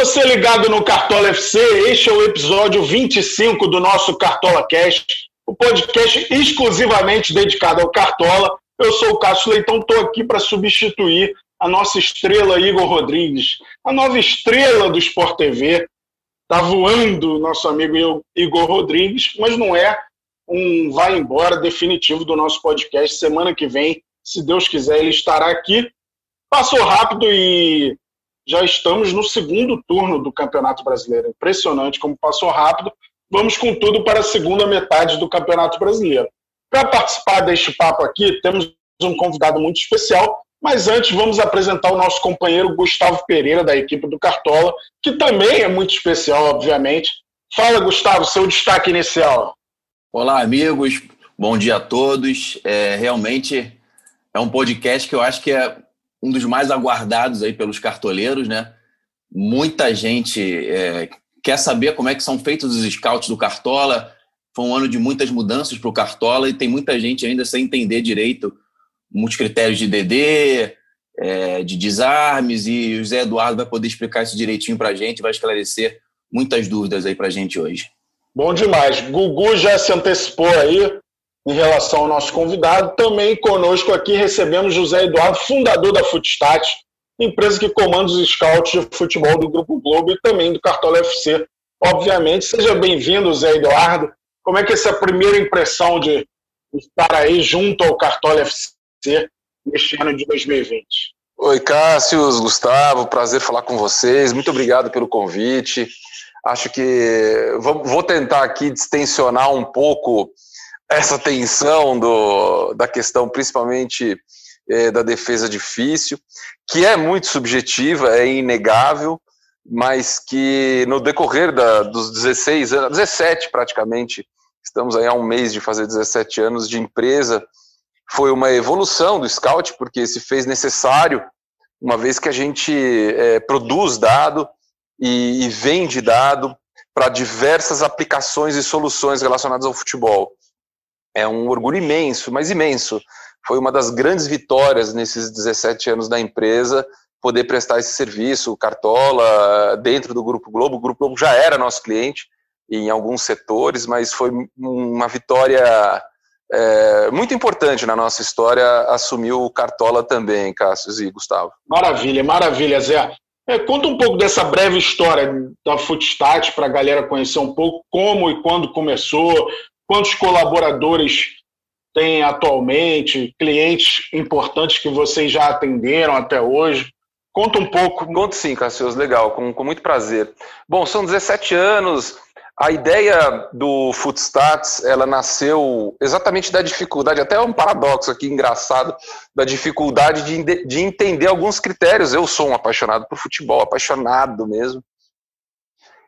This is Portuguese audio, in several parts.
Você ligado no Cartola FC, este é o episódio 25 do nosso Cartola Cast, o podcast exclusivamente dedicado ao Cartola. Eu sou o Cássio Leitão, estou aqui para substituir a nossa estrela Igor Rodrigues, a nova estrela do Sport TV. Está voando nosso amigo Igor Rodrigues, mas não é um vai embora definitivo do nosso podcast. Semana que vem, se Deus quiser, ele estará aqui. Passou rápido e já estamos no segundo turno do Campeonato Brasileiro. Impressionante como passou rápido. Vamos com tudo para a segunda metade do Campeonato Brasileiro. Para participar deste papo aqui, temos um convidado muito especial, mas antes vamos apresentar o nosso companheiro Gustavo Pereira, da equipe do Cartola, que também é muito especial, obviamente. Fala, Gustavo, seu destaque inicial. Olá, amigos. Bom dia a todos. É, realmente é um podcast que eu acho que é um dos mais aguardados aí pelos cartoleiros, né? Muita gente é, quer saber como é que são feitos os scouts do Cartola. Foi um ano de muitas mudanças para o Cartola e tem muita gente ainda sem entender direito muitos critérios de DD, é, de desarmes, e o Zé Eduardo vai poder explicar isso direitinho para a gente, vai esclarecer muitas dúvidas aí para a gente hoje. Bom demais. Gugu já se antecipou aí, em relação ao nosso convidado. Também conosco aqui recebemos José Eduardo, fundador da Footstat, empresa que comanda os scouts de futebol do Grupo Globo e também do Cartola FC. Obviamente, seja bem-vindo, José Eduardo. Como é que é essa primeira impressão de estar aí junto ao Cartola FC neste ano de 2020? Oi, Cássio, Gustavo, prazer falar com vocês. Muito obrigado pelo convite. Acho que vou tentar aqui distensionar um pouco essa tensão do, da questão, principalmente é, da defesa difícil, que é muito subjetiva, é inegável, mas que no decorrer da, dos 16 anos, 17 praticamente, estamos aí há um mês de fazer 17 anos de empresa, foi uma evolução do Scout, porque se fez necessário, uma vez que a gente é, produz dado e, e vende dado para diversas aplicações e soluções relacionadas ao futebol é um orgulho imenso, mas imenso. Foi uma das grandes vitórias nesses 17 anos da empresa poder prestar esse serviço, Cartola, dentro do Grupo Globo. O Grupo Globo já era nosso cliente em alguns setores, mas foi uma vitória é, muito importante na nossa história assumir o Cartola também, Cássio e Gustavo. Maravilha, maravilha, Zé. É, conta um pouco dessa breve história da Footstat para a galera conhecer um pouco como e quando começou, Quantos colaboradores tem atualmente? Clientes importantes que vocês já atenderam até hoje? Conta um pouco. Conto sim, Cassius, legal, com, com muito prazer. Bom, são 17 anos. A ideia do Footstats, ela nasceu exatamente da dificuldade, até um paradoxo aqui engraçado, da dificuldade de, de entender alguns critérios. Eu sou um apaixonado por futebol, apaixonado mesmo.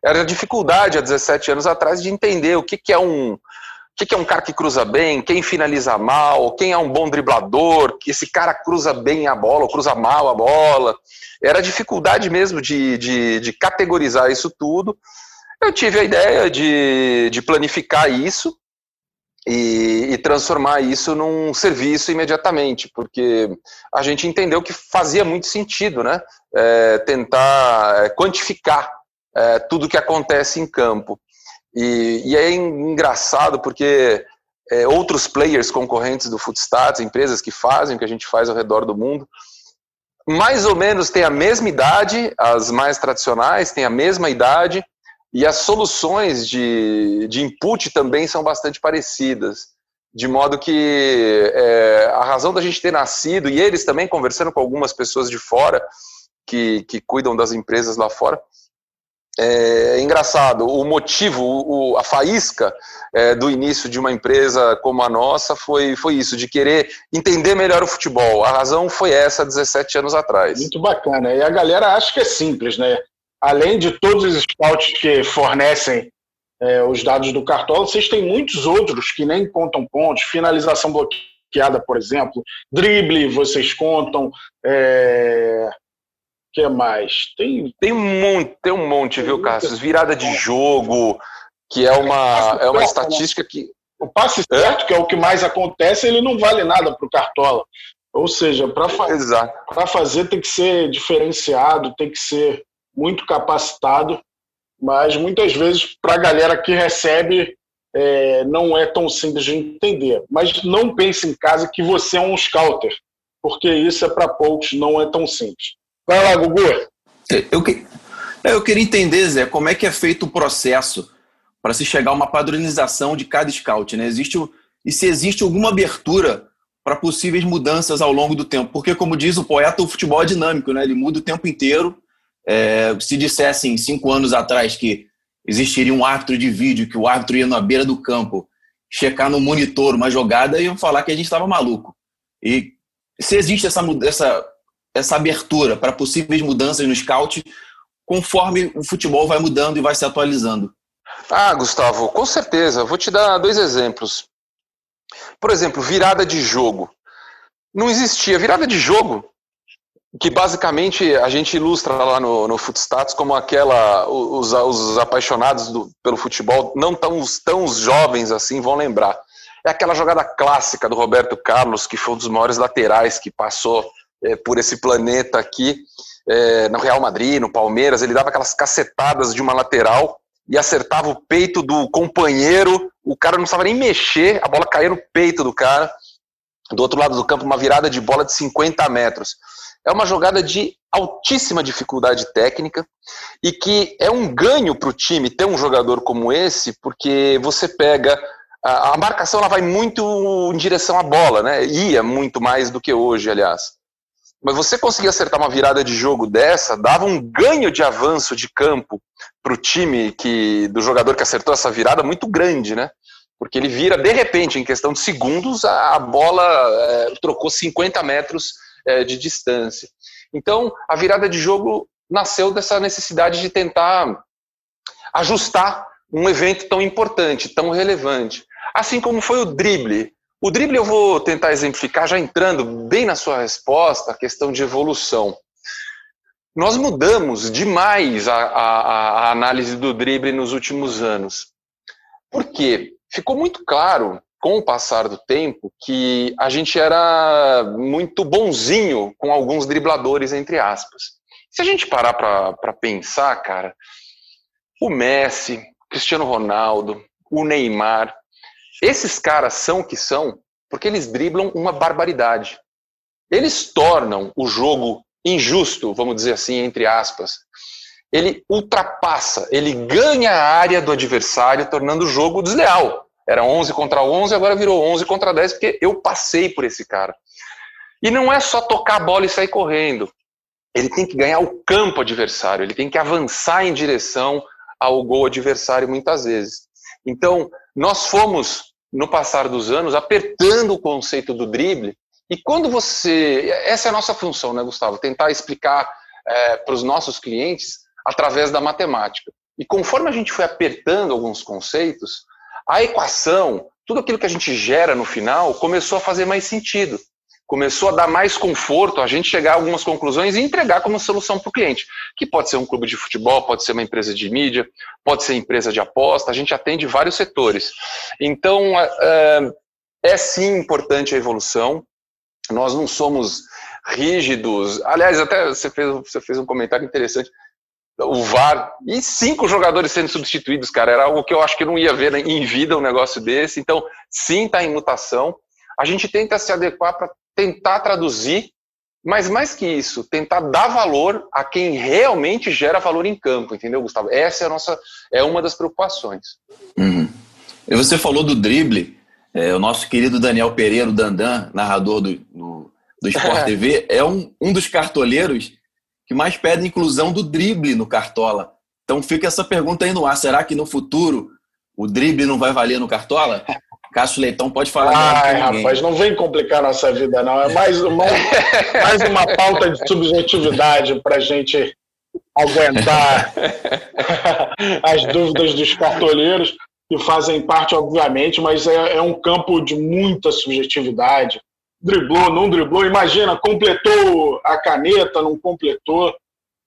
Era a dificuldade há 17 anos atrás de entender o que, que é um, o que é um cara que cruza bem, quem finaliza mal, quem é um bom driblador, que esse cara cruza bem a bola ou cruza mal a bola. Era dificuldade mesmo de, de, de categorizar isso tudo. Eu tive a ideia de, de planificar isso e, e, transformar isso num serviço imediatamente, porque a gente entendeu que fazia muito sentido, né? É, tentar é, quantificar é, tudo que acontece em campo. E, e é engraçado porque é, outros players concorrentes do Footstats, empresas que fazem o que a gente faz ao redor do mundo, mais ou menos têm a mesma idade, as mais tradicionais têm a mesma idade, e as soluções de, de input também são bastante parecidas. De modo que é, a razão da gente ter nascido, e eles também conversando com algumas pessoas de fora, que, que cuidam das empresas lá fora, é, engraçado, o motivo, o, a faísca é, do início de uma empresa como a nossa foi, foi isso, de querer entender melhor o futebol. A razão foi essa 17 anos atrás. Muito bacana. E a galera acha que é simples, né? Além de todos os scouts que fornecem é, os dados do Cartola, vocês têm muitos outros que nem contam pontos, finalização bloqueada, por exemplo, drible, vocês contam, é, que mais? Tem, tem um monte, tem um monte, viu, Cassius? Virada de jogo, que é uma, é uma né? estatística que. O passe certo, que é o que mais acontece, ele não vale nada para o Cartola. Ou seja, para fa fazer tem que ser diferenciado, tem que ser muito capacitado, mas muitas vezes para a galera que recebe é, não é tão simples de entender. Mas não pense em casa que você é um scouter, porque isso é para poucos, não é tão simples. Vai lá, Gugu. Eu, que, eu queria entender, Zé, como é que é feito o processo para se chegar a uma padronização de cada scout, né? Existe e se existe alguma abertura para possíveis mudanças ao longo do tempo, porque como diz o poeta, o futebol é dinâmico, né? Ele muda o tempo inteiro. É, se dissessem cinco anos atrás que existiria um árbitro de vídeo, que o árbitro ia na beira do campo checar no monitor uma jogada, iam falar que a gente estava maluco. E se existe essa, essa, essa abertura para possíveis mudanças no scout, conforme o futebol vai mudando e vai se atualizando. Ah, Gustavo, com certeza. Vou te dar dois exemplos. Por exemplo, virada de jogo. Não existia virada de jogo, que basicamente a gente ilustra lá no, no Footstats como aquela. Os, os apaixonados do, pelo futebol, não tão, tão jovens assim, vão lembrar. É aquela jogada clássica do Roberto Carlos, que foi um dos maiores laterais que passou é, por esse planeta aqui, é, no Real Madrid, no Palmeiras. Ele dava aquelas cacetadas de uma lateral e acertava o peito do companheiro, o cara não precisava nem mexer, a bola caía no peito do cara. Do outro lado do campo, uma virada de bola de 50 metros. É uma jogada de altíssima dificuldade técnica e que é um ganho para o time ter um jogador como esse, porque você pega. A, marcação ela vai muito em direção à bola, né? Ia muito mais do que hoje, aliás. Mas você conseguir acertar uma virada de jogo dessa, dava um ganho de avanço de campo para o time que do jogador que acertou essa virada muito grande, né? Porque ele vira, de repente, em questão de segundos, a, bola é, trocou 50 metros é, de distância. Então, a virada de jogo nasceu dessa necessidade de tentar ajustar um evento tão importante, tão relevante. Assim como foi o drible. O drible eu vou tentar exemplificar já entrando bem na sua resposta, a questão de evolução. Nós mudamos demais a, a, a análise do drible nos últimos anos. Por quê? Ficou muito claro, com o passar do tempo, que a gente era muito bonzinho com alguns dribladores, entre aspas. Se a gente parar para pensar, cara, o Messi, Cristiano Ronaldo, o Neymar, esses caras são o que são porque eles driblam uma barbaridade. Eles tornam o jogo injusto, vamos dizer assim, entre aspas. Ele ultrapassa, ele ganha a área do adversário, tornando o jogo desleal. Era 11 contra 11, agora virou 11 contra 10, porque eu passei por esse cara. E não é só tocar a bola e sair correndo. Ele tem que ganhar o campo adversário, ele tem que avançar em direção ao gol adversário muitas vezes. Então, nós fomos, no passar dos anos, apertando o conceito do drible. E quando você. Essa é a nossa função, né, Gustavo? Tentar explicar é, para os nossos clientes através da matemática. E conforme a gente foi apertando alguns conceitos, a equação, tudo aquilo que a gente gera no final, começou a fazer mais sentido começou a dar mais conforto a gente chegar a algumas conclusões e entregar como solução para o cliente, que pode ser um clube de futebol, pode ser uma empresa de mídia, pode ser empresa de aposta, a gente atende vários setores. Então, é, é sim importante a evolução, nós não somos rígidos, aliás, até você fez, você fez um comentário interessante, o VAR e cinco jogadores sendo substituídos, cara, era algo que eu acho que não ia ver em vida um negócio desse, então sim está em mutação, a gente tenta se adequar para tentar traduzir, mas mais que isso, tentar dar valor a quem realmente gera valor em campo, entendeu, Gustavo? Essa é a nossa, é uma das preocupações. Uhum. E você falou do drible, é, o nosso querido Daniel Pereira, o Dandan, narrador do, do, do Sport TV, é um, um dos cartoleiros que mais pede inclusão do drible no Cartola. Então fica essa pergunta aí no ar, será que no futuro o drible não vai valer no Cartola? Cássio Leitão pode falar. Ai, rapaz, não vem complicar nossa vida, não. É mais uma, mais uma pauta de subjetividade para a gente aguentar as dúvidas dos cartoleiros, que fazem parte, obviamente, mas é, é um campo de muita subjetividade. Driblou, não driblou, imagina, completou a caneta, não completou.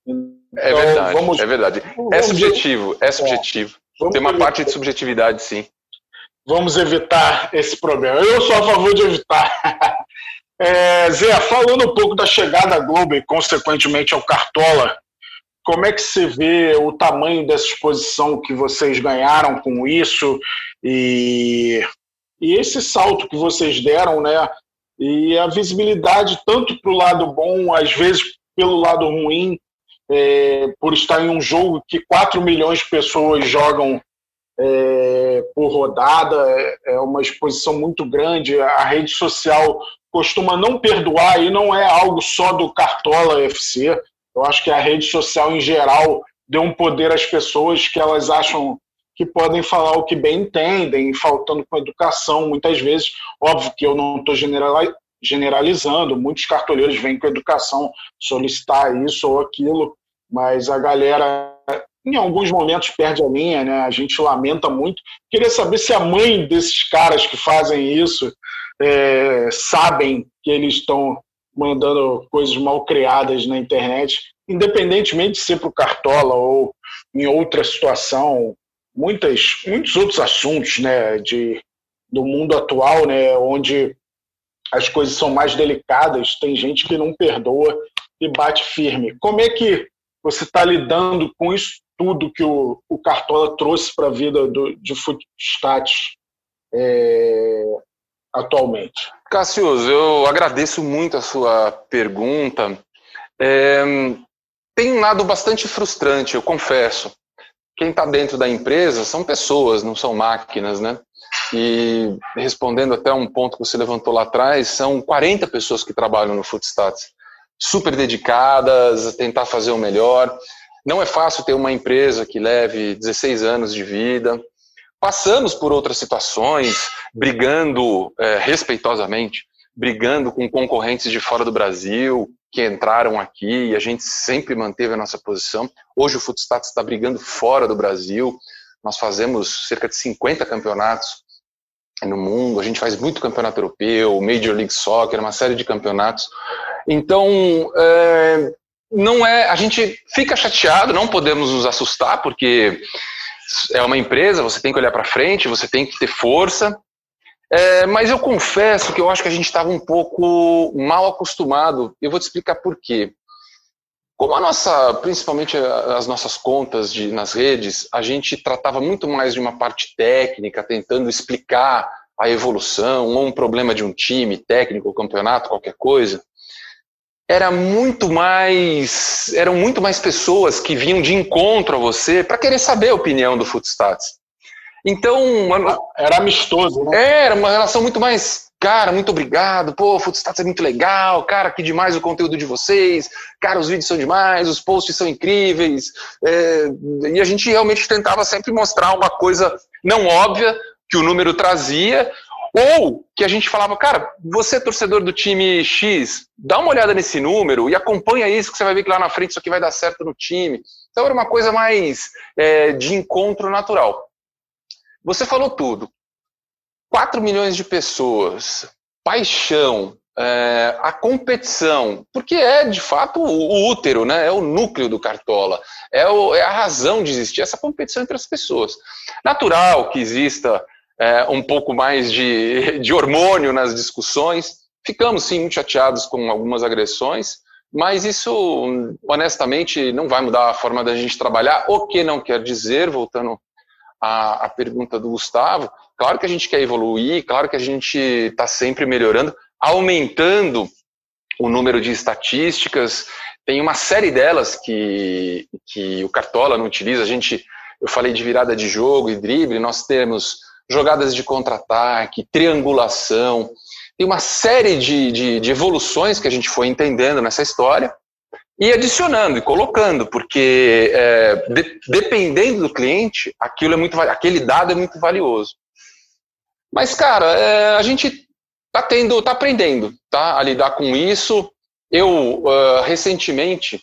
Então, é verdade, vamos, é verdade. É subjetivo, é subjetivo. É, Tem uma parte de subjetividade, sim vamos evitar esse problema. Eu sou a favor de evitar. É, Zé, falando um pouco da chegada à Globo e, consequentemente, ao Cartola, como é que você vê o tamanho dessa exposição que vocês ganharam com isso e, e esse salto que vocês deram, né? E a visibilidade tanto para o lado bom, às vezes pelo lado ruim, é, por estar em um jogo que 4 milhões de pessoas jogam é, por rodada, é, é uma exposição muito grande. A rede social costuma não perdoar e não é algo só do Cartola FC. Eu acho que a rede social em geral deu um poder às pessoas que elas acham que podem falar o que bem entendem, faltando com educação muitas vezes. Óbvio que eu não estou generalizando, muitos cartoleiros vêm com educação solicitar isso ou aquilo, mas a galera em alguns momentos perde a linha, né? A gente lamenta muito. Queria saber se a mãe desses caras que fazem isso é, sabem que eles estão mandando coisas mal criadas na internet, independentemente de ser para o Cartola ou em outra situação, muitas, muitos outros assuntos né, de, do mundo atual, né, onde as coisas são mais delicadas, tem gente que não perdoa e bate firme. Como é que você está lidando com isso tudo que o, o Cartola trouxe para a vida do, de Footstats é, atualmente? Cassius, eu agradeço muito a sua pergunta. É, tem um lado bastante frustrante, eu confesso. Quem está dentro da empresa são pessoas, não são máquinas, né? E respondendo até um ponto que você levantou lá atrás, são 40 pessoas que trabalham no Footstats, super dedicadas a tentar fazer o melhor. Não é fácil ter uma empresa que leve 16 anos de vida. Passamos por outras situações, brigando é, respeitosamente, brigando com concorrentes de fora do Brasil que entraram aqui e a gente sempre manteve a nossa posição. Hoje o Footstats está brigando fora do Brasil. Nós fazemos cerca de 50 campeonatos no mundo, a gente faz muito campeonato europeu, Major League Soccer, uma série de campeonatos. Então, é, não é, a gente fica chateado, não podemos nos assustar, porque é uma empresa, você tem que olhar para frente, você tem que ter força. É, mas eu confesso que eu acho que a gente estava um pouco mal acostumado. Eu vou te explicar por quê. Como a nossa, principalmente as nossas contas de, nas redes, a gente tratava muito mais de uma parte técnica, tentando explicar a evolução ou um problema de um time, técnico, campeonato, qualquer coisa era muito mais eram muito mais pessoas que vinham de encontro a você para querer saber a opinião do Footstats. Então, era amistoso, né? É, era uma relação muito mais, cara, muito obrigado, pô, Footstats é muito legal, cara, que demais o conteúdo de vocês, cara, os vídeos são demais, os posts são incríveis, é, e a gente realmente tentava sempre mostrar uma coisa não óbvia que o número trazia, ou que a gente falava, cara, você é torcedor do time X, dá uma olhada nesse número e acompanha isso, que você vai ver que lá na frente isso aqui vai dar certo no time. Então era uma coisa mais é, de encontro natural. Você falou tudo. 4 milhões de pessoas, paixão, é, a competição, porque é de fato o, útero, né? é o núcleo do Cartola, é, o, é a razão de existir essa competição entre as pessoas. Natural que exista é, um pouco mais de, de hormônio nas discussões. Ficamos, sim, muito chateados com algumas agressões, mas isso, honestamente, não vai mudar a forma da gente trabalhar, o que não quer dizer, voltando à, à pergunta do Gustavo, claro que a gente quer evoluir, claro que a gente está sempre melhorando, aumentando o número de estatísticas, tem uma série delas que, que o Cartola não utiliza, a gente, eu falei de virada de jogo e drible, nós temos jogadas de contra-ataque, triangulação. Tem uma série de, de, de, evoluções que a gente foi entendendo nessa história e adicionando e colocando, porque é, de, dependendo do cliente, aquilo é muito, aquele dado é muito valioso. Mas, cara, é, a gente tá tendo, tá aprendendo, tá, a lidar com isso. Eu uh, recentemente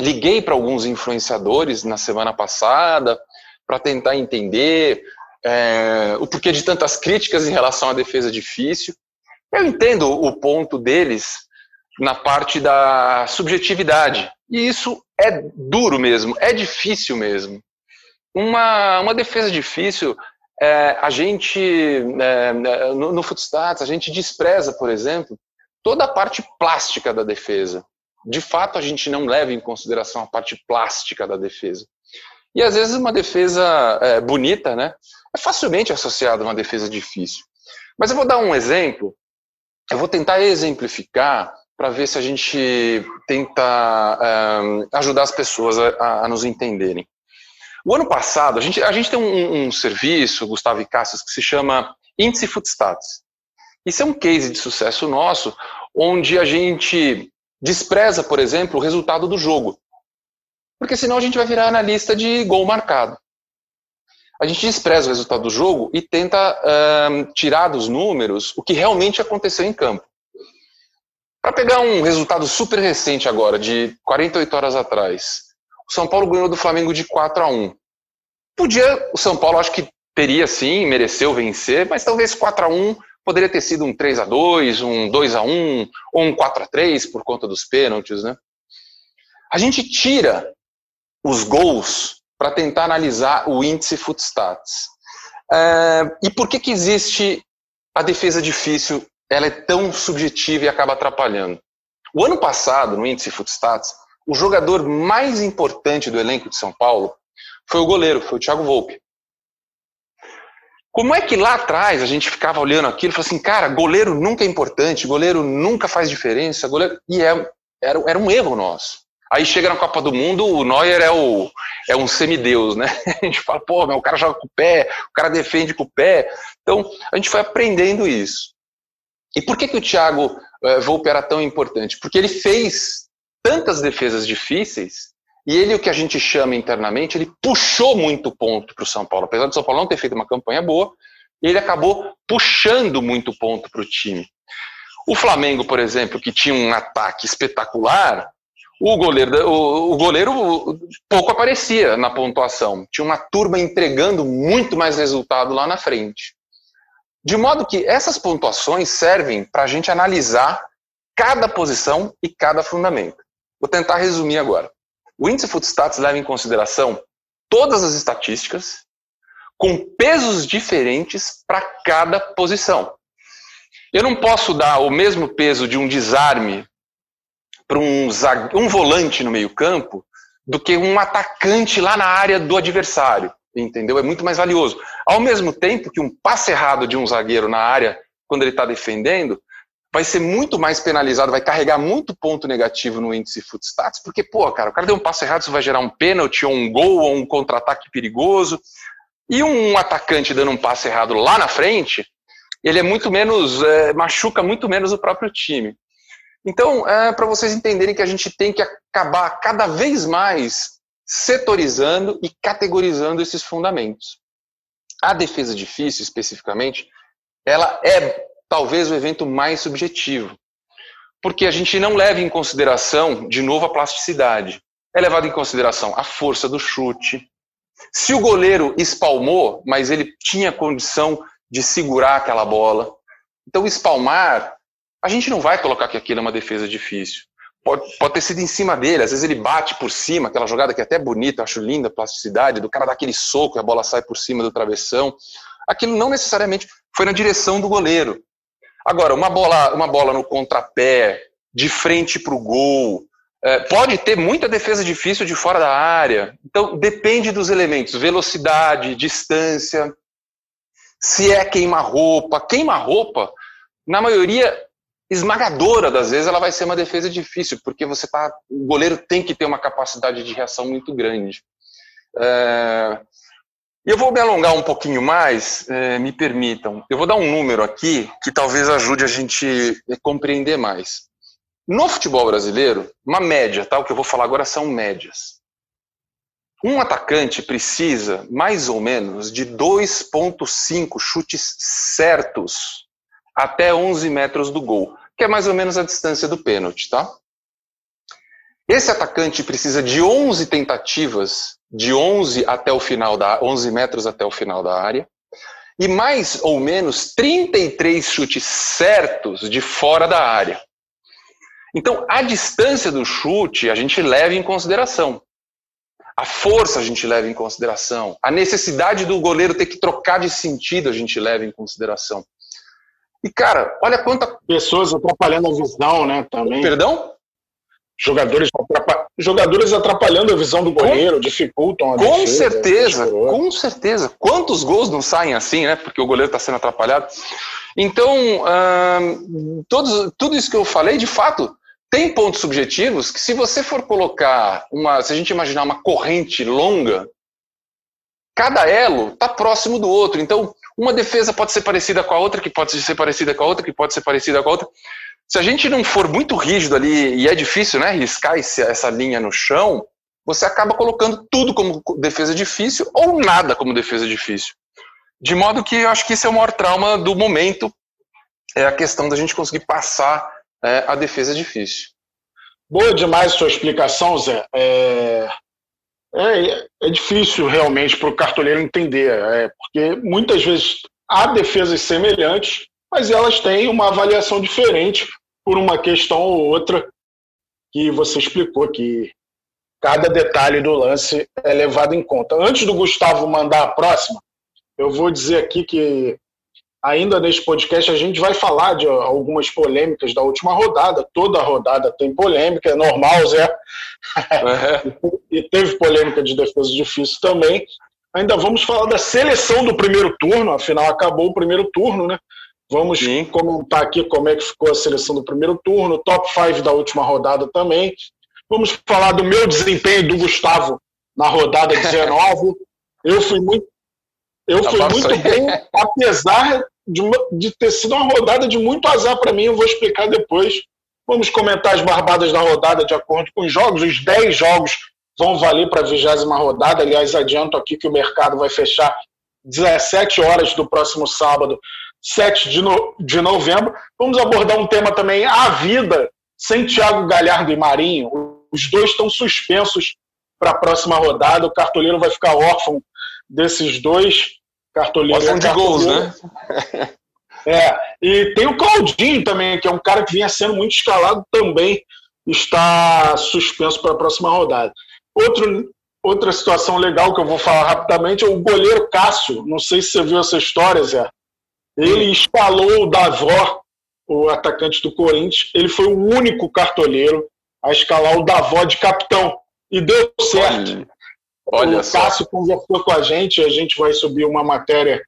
liguei para alguns influenciadores na semana passada para tentar entender é, o porquê de tantas críticas em relação à defesa difícil. Eu entendo o ponto deles na parte da subjetividade. E isso é duro mesmo, é difícil mesmo. Uma, uma defesa difícil, é, a gente, é, no, no Footstats, a gente despreza, por exemplo, toda a parte plástica da defesa. de fato a gente não leva em consideração a parte plástica da defesa. E às vezes uma defesa é, bonita, né, é facilmente associada a uma defesa difícil. Mas eu vou dar um exemplo, eu vou tentar exemplificar para ver se a gente tenta é, ajudar as pessoas a, a, nos entenderem. O ano passado, a gente, a gente tem um, um serviço, Gustavo e Cassius, que se chama Índice Footstats. Isso é um case de sucesso nosso, onde a gente despreza, por exemplo, o resultado do jogo. Porque senão a gente vai virar analista de gol marcado. A gente despreza o resultado do jogo e tenta tirar dos números o que realmente aconteceu em campo. Para pegar um resultado super recente agora, de 48 horas atrás, o São Paulo ganhou do Flamengo de 4 a 1. Podia, o São Paulo acho que teria sim, mereceu vencer, mas talvez 4 a 1 poderia ter sido um 3 a 2 um 2 a 1 ou um 4 a 3 por conta dos pênaltis, né? A gente tira os gols para tentar analisar o índice Footstats. É, e por que, que existe a defesa difícil? Ela é tão subjetiva e acaba atrapalhando. O ano passado, no índice Footstats, o jogador mais importante do elenco de São Paulo foi o goleiro, foi o Thiago Volpe. Como é que lá atrás a gente ficava olhando aquilo e falou assim, cara, goleiro nunca é importante, goleiro nunca faz diferença, goleiro... e é, era, era um erro nosso. Aí chega na Copa do Mundo, o Neuer é, o, é um semideus, né? A gente fala, pô, meu, o cara joga com o pé, o cara defende com o pé. Então, a gente foi aprendendo isso. E por que, que o Thiago uh, Volpe era tão importante? Porque ele fez tantas defesas difíceis e ele, o que a gente chama internamente, ele puxou muito ponto para o São Paulo. Apesar do São Paulo não ter feito uma campanha boa, ele acabou puxando muito ponto para o time. O Flamengo, por exemplo, que tinha um ataque espetacular, o goleiro, o, o goleiro pouco aparecia na pontuação. Tinha uma turma entregando muito mais resultado lá na frente. De modo que essas pontuações servem para a gente analisar cada posição e cada fundamento. Vou tentar resumir agora. O índice Footstats leva em consideração todas as estatísticas com pesos diferentes para cada posição. Eu não posso dar o mesmo peso de um desarme para um, um volante no meio-campo do que um atacante lá na área do adversário, entendeu? É muito mais valioso. Ao mesmo tempo que um passe errado de um zagueiro na área, quando ele está defendendo, vai ser muito mais penalizado, vai carregar muito ponto negativo no índice footstats, porque, pô, cara, o cara deu um passo errado, isso vai gerar um pênalti, ou um gol, ou um contra-ataque perigoso. E um atacante dando um passe errado lá na frente, ele é muito menos, é, machuca muito menos o próprio time. Então, é para vocês entenderem que a gente tem que acabar cada vez mais setorizando e categorizando esses fundamentos. A defesa difícil, especificamente, ela é talvez o evento mais subjetivo. Porque a gente não leva em consideração, de novo, a plasticidade. É levado em consideração a força do chute. Se o goleiro espalmou, mas ele tinha condição de segurar aquela bola. Então, espalmar, a gente não vai colocar que aquilo é uma defesa difícil. Pode, pode ter sido em cima dele, às vezes ele bate por cima, aquela jogada que é até bonita, acho linda plasticidade, do cara dar aquele soco e a bola sai por cima do travessão. Aquilo não necessariamente foi na direção do goleiro. Agora, uma bola, uma bola no contrapé, de frente para o gol, é, pode ter muita defesa difícil de fora da área. Então, depende dos elementos: velocidade, distância, se é queima-roupa. Queima-roupa, na maioria esmagadora das vezes, ela vai ser uma defesa difícil, porque você tá, o goleiro tem que ter uma capacidade de reação muito grande. É, eu vou me alongar um pouquinho mais, é, me permitam. Eu vou dar um número aqui que talvez ajude a gente a compreender mais. No futebol brasileiro, uma média, tá? O que eu vou falar agora são médias. Um atacante precisa, mais ou menos, de 2,5 chutes certos até 11 metros do gol, que é mais ou menos a distância do pênalti, tá? Esse atacante precisa de 11 tentativas de 11 até o final da 11 metros até o final da área e mais ou menos 33 chutes certos de fora da área. Então, a distância do chute a gente leva em consideração. A força a gente leva em consideração. A necessidade do goleiro ter que trocar de sentido a gente leva em consideração. E, cara, olha quanta. Pessoas atrapalhando a visão, né? Também. Perdão? Jogadores, jogadores atrapalhando a visão do goleiro, com, dificultam a Com defesa, certeza, com certeza. Quantos gols não saem assim, né? Porque o goleiro está sendo atrapalhado. Então, hum, todos, tudo isso que eu falei, de fato, tem pontos subjetivos que, se você for colocar uma. Se a gente imaginar uma corrente longa, cada elo está próximo do outro. Então, uma defesa pode ser parecida com a outra, que pode ser parecida com a outra, que pode ser parecida com a outra. Se a gente não for muito rígido ali, e é difícil, né, riscar esse, essa linha no chão, você acaba colocando tudo como defesa difícil ou nada como defesa difícil. De modo que eu acho que esse é o maior trauma do momento, é a questão da gente conseguir passar é, a defesa difícil. Boa demais sua explicação, Zé. É, é, é difícil realmente para o cartoleiro entender, é, porque muitas vezes há defesas semelhantes, mas elas têm uma avaliação diferente por uma questão ou outra que você explicou que cada detalhe do lance é levado em conta. Antes do Gustavo mandar a próxima, eu vou dizer aqui que ainda neste podcast a gente vai falar de algumas polêmicas da última rodada. Toda rodada tem polêmica, é normal, Zé. É. e teve polêmica de defesa difícil também. Ainda vamos falar da seleção do primeiro turno, afinal acabou o primeiro turno, né? Vamos Sim. comentar aqui como é que ficou a seleção do primeiro turno, top 5 da última rodada também. Vamos falar do meu desempenho do Gustavo na rodada 19. Eu fui muito, eu fui muito bem, apesar de, uma, de ter sido uma rodada de muito azar para mim. Eu vou explicar depois. Vamos comentar as barbadas da rodada de acordo com os jogos. Os 10 jogos vão valer para a vigésima rodada. Aliás, adianto aqui que o mercado vai fechar 17 horas do próximo sábado 7 de, no, de novembro. Vamos abordar um tema também, a vida, sem Thiago Galhardo e Marinho. Os dois estão suspensos para a próxima rodada. O cartoleiro vai ficar órfão desses dois. Cartoleiro órfão de gols, né? É, e tem o Claudinho também, que é um cara que vinha sendo muito escalado, também está suspenso para a próxima rodada. Outro, outra situação legal que eu vou falar rapidamente é o goleiro Cássio. Não sei se você viu essa história, Zé. Ele escalou o Davó, o atacante do Corinthians. Ele foi o único cartoleiro a escalar o Davó de capitão. E deu certo. Olha, o Cássio conversou com a gente, a gente vai subir uma matéria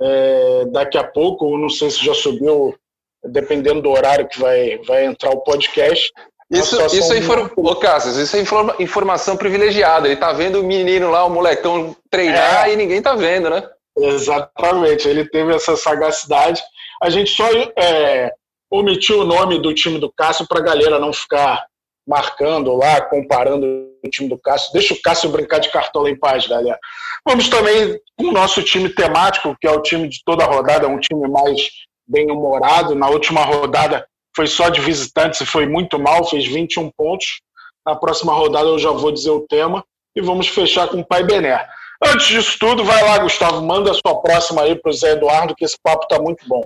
é, daqui a pouco, não sei se já subiu, dependendo do horário que vai, vai entrar o podcast. Isso, isso é, infor... Ô, Cássio, isso é informa... informação privilegiada. Ele tá vendo o menino lá, o molecão treinar é. e ninguém tá vendo, né? Exatamente, ele teve essa sagacidade. A gente só é, omitiu o nome do time do Cássio para a galera não ficar marcando lá, comparando o time do Cássio. Deixa o Cássio brincar de cartola em paz, galera. Vamos também com o nosso time temático, que é o time de toda a rodada, um time mais bem-humorado. Na última rodada foi só de visitantes e foi muito mal, fez 21 pontos. Na próxima rodada eu já vou dizer o tema e vamos fechar com o Pai Bené. Antes disso tudo, vai lá, Gustavo, manda a sua próxima aí para o Zé Eduardo, que esse papo está muito bom.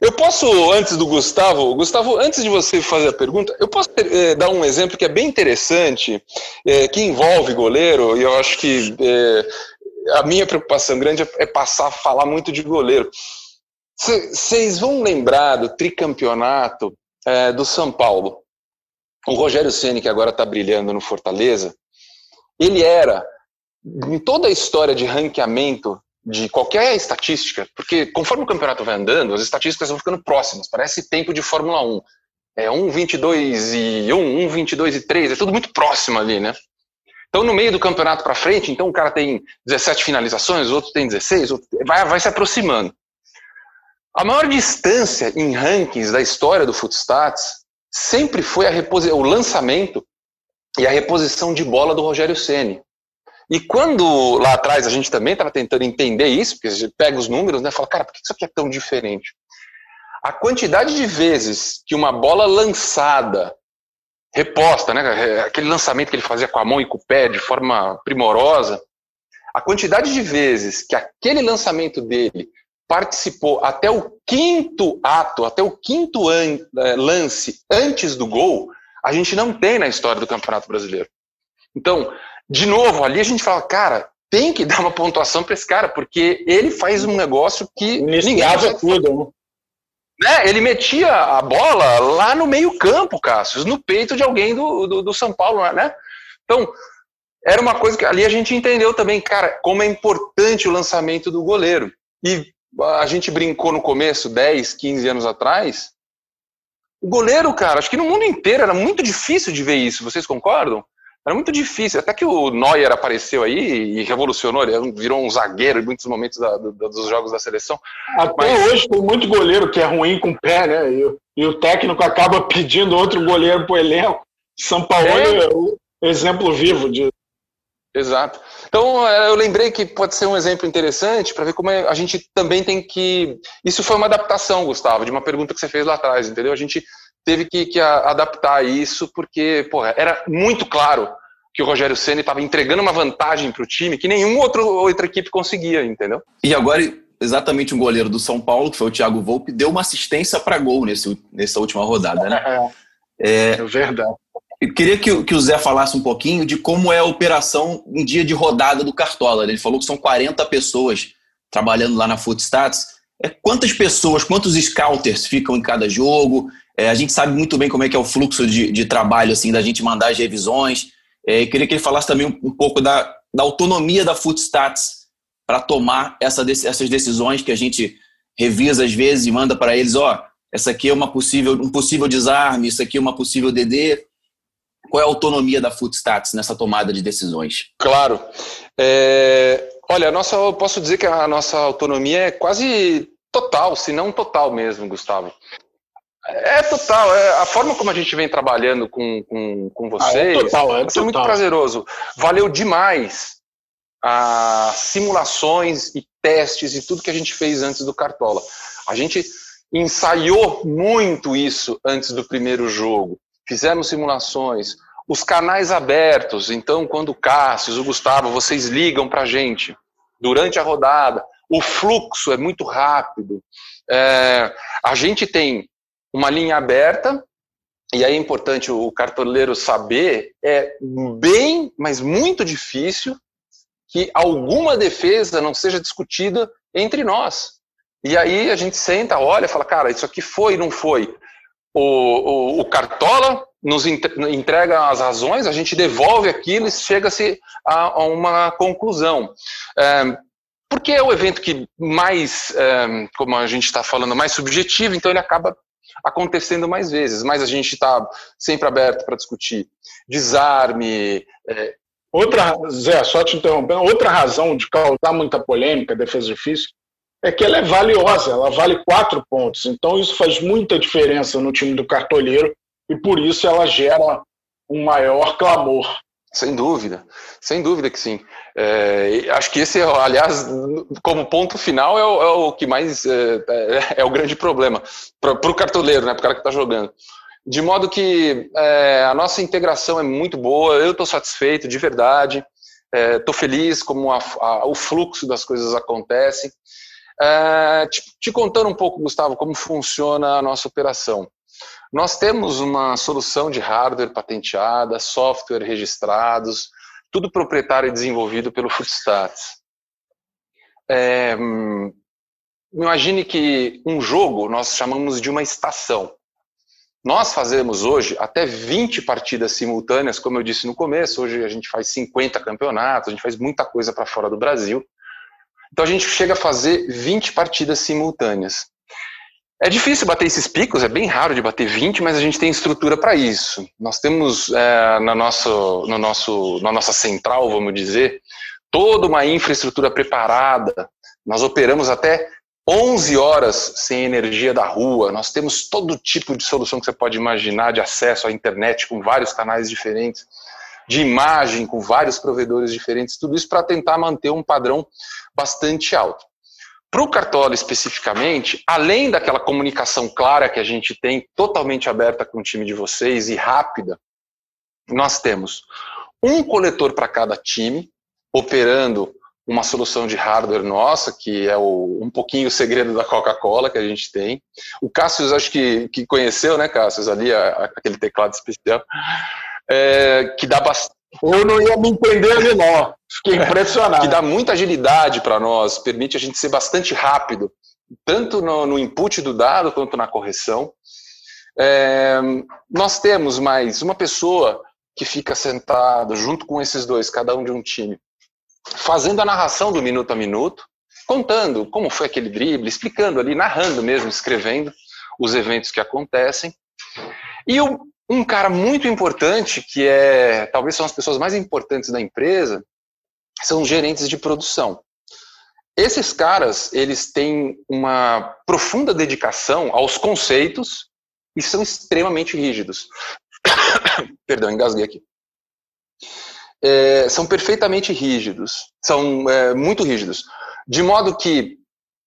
Eu posso, antes do Gustavo, Gustavo, antes de você fazer a pergunta, eu posso é, dar um exemplo que é bem interessante, é, que envolve goleiro, e eu acho que é, a minha preocupação grande é passar a falar muito de goleiro. Vocês vão lembrar do tricampeonato do São Paulo. O Rogério Ceni que agora está brilhando no Fortaleza, ele era em toda a história de ranqueamento de qualquer estatística, porque conforme o campeonato vai andando, as estatísticas vão ficando próximas, parece tempo de Fórmula 1. É 1,22 e 1, 1,22 e 3, é tudo muito próximo ali, né? Então, no meio do campeonato para frente, então o cara tem 17 finalizações, o outro tem 16, outro... vai, vai se aproximando. A maior distância em rankings da história do Footstats sempre foi a o lançamento e a reposição de bola do Rogério Ceni. E quando lá atrás a gente também estava tentando entender isso, porque a gente pega os números né, fala, cara, por que isso aqui é tão diferente? A quantidade de vezes que uma bola lançada, reposta, né, aquele lançamento que ele fazia com a mão e com o pé de forma primorosa, a quantidade de vezes que aquele lançamento dele participou até o quinto ato, até o quinto eh, lance antes do gol, a gente não tem na história do Campeonato Brasileiro. Então, de novo, ali a gente fala, cara, tem que dar uma pontuação para esse cara, porque ele faz um negócio que Iniciava ninguém tudo. Né? né, ele metia a bola lá no meio campo, Cássio, no peito de alguém do, do, do São Paulo, né? Então, era uma coisa que ali a gente entendeu também, cara, como é importante o lançamento do goleiro. E a gente brincou no começo, 10, 15 anos atrás. O goleiro, cara, acho que no mundo inteiro era muito difícil de ver isso, vocês concordam? Era muito difícil, até que o Neuer apareceu aí e revolucionou, ele virou um zagueiro em muitos momentos da, do, dos jogos da seleção. Até Mas... hoje tem muito goleiro que é ruim com o pé, né? E, e o técnico acaba pedindo outro goleiro pro elenco. São Paulo é, é o exemplo vivo disso. Exato. Então, é, eu lembrei que pode ser um exemplo interessante para ver como é, a gente também tem que. Isso foi uma adaptação, Gustavo, de uma pergunta que você fez lá atrás, entendeu? A gente teve que, que adaptar isso, porque, porra, era muito claro que o Rogério Senna estava entregando uma vantagem para o time que nenhuma outro, outra equipe conseguia, entendeu? E agora, exatamente um goleiro do São Paulo, que foi o Thiago Volpe, deu uma assistência para gol nesse, nessa última rodada, né? É, é, é verdade. Eu queria que, que, o Zé falasse um pouquinho de como é a operação em dia de rodada do Cartola. Ele falou que são 40 pessoas trabalhando lá na Footstats. É, quantas pessoas, quantos scouters ficam em cada jogo? É, a gente sabe muito bem como é que é o fluxo de, de trabalho, assim, da gente mandar as revisões. É, queria que ele falasse também um, um pouco da, da, autonomia da Footstats para tomar essa, essas decisões que a gente revisa às vezes e manda para eles, ó, essa aqui é uma possível, um possível desarme, isso aqui é uma possível DD qual é a autonomia da Footstats nessa tomada de decisões? Claro. É, olha, nossa, eu posso dizer que a nossa autonomia é quase total, se não total mesmo, Gustavo. É total. É, a forma como a gente vem trabalhando com, com, com vocês ah, é, total, é, muito prazeroso. Valeu demais as simulações e testes e tudo que a gente fez antes do Cartola. A gente ensaiou muito isso antes do primeiro jogo. Fizemos simulações, os canais abertos. Então, quando o Cássio, o Gustavo, vocês ligam para a gente durante a rodada, o fluxo é muito rápido. É, a gente tem uma linha aberta, e aí é importante o cartoleiro saber, é bem, mas muito difícil que alguma defesa não seja discutida entre nós. E aí a gente senta, olha, fala, cara, isso aqui foi, não foi. O, o, o Cartola nos entrega as razões, a gente devolve aquilo e chega-se a, a, uma conclusão. É, porque é o evento que mais, é, como a gente está falando, mais subjetivo, então ele acaba acontecendo mais vezes, mas a gente está sempre aberto para discutir desarme. É... Outra, Zé, só te interrompendo, outra razão de causar muita polêmica, defesa difícil, é que ela é valiosa, ela vale quatro pontos. Então isso faz muita diferença no time do cartoleiro e por isso ela gera um maior clamor. Sem dúvida, sem dúvida que sim. É, acho que esse, aliás, como ponto final, é o, é o que mais é, é, é, o grande problema para o cartoleiro, né, para o cara que está jogando. De modo que é, a nossa integração é muito boa, eu estou satisfeito, de verdade, estou é, feliz como a, a, o fluxo das coisas acontece. É, te, te contando um pouco, Gustavo, como funciona a nossa operação. Nós temos uma solução de hardware patenteada, software registrados, tudo proprietário e desenvolvido pelo Footstats. É, imagine que um jogo nós chamamos de uma estação. Nós fazemos hoje até 20 partidas simultâneas, como eu disse no começo, hoje a gente faz 50 campeonatos, a gente faz muita coisa para fora do Brasil. Então a gente chega a fazer 20 partidas simultâneas. É difícil bater esses picos, é bem raro de bater 20, mas a gente tem estrutura para isso. Nós temos é, na, nosso, no nosso, na nossa central, vamos dizer, toda uma infraestrutura preparada. Nós operamos até 11 horas sem energia da rua. Nós temos todo tipo de solução que você pode imaginar de acesso à internet com vários canais diferentes, de imagem com vários provedores diferentes, tudo isso para tentar manter um padrão bastante alto. Para o Cartola especificamente, além daquela comunicação clara que a gente tem, totalmente aberta com o time de vocês e rápida, nós temos um coletor para cada time, operando uma solução de hardware nossa, que é o, um pouquinho o segredo da Coca-Cola que a gente tem. O Cassius, acho que, que conheceu, né, Cassius, ali, a, a, aquele teclado especial, é, que dá bastante eu não ia me entender ali, não. Fiquei impressionado. que dá muita agilidade para nós, permite a gente ser bastante rápido tanto no, no input do dado quanto na correção. É, nós temos mais uma pessoa que fica sentado junto com esses dois, cada um de um time, fazendo a narração do minuto a minuto, contando como foi aquele drible, explicando ali, narrando mesmo, escrevendo os eventos que acontecem. E um, um cara muito importante, que é talvez são as pessoas mais importantes da empresa, são gerentes de produção. Esses caras, eles têm uma profunda dedicação aos conceitos e são extremamente rígidos. Perdão, engasguei aqui. É, são perfeitamente rígidos, são é, muito rígidos. De modo que,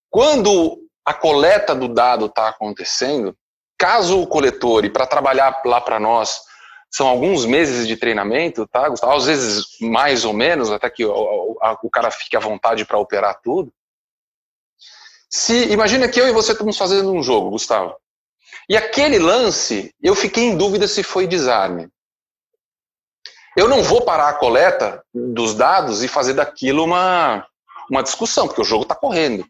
quando a coleta do dado está acontecendo, caso o coletor, e para trabalhar lá para nós, são alguns meses de treinamento, tá, Gustavo? Às vezes mais ou menos, até que o, o, o cara fique à vontade para operar tudo. Se imagina que eu e você estamos fazendo um jogo, Gustavo. E aquele lance, eu fiquei em dúvida se foi desarme. Eu não vou parar a coleta dos dados e fazer daquilo uma, uma discussão, porque o jogo está correndo.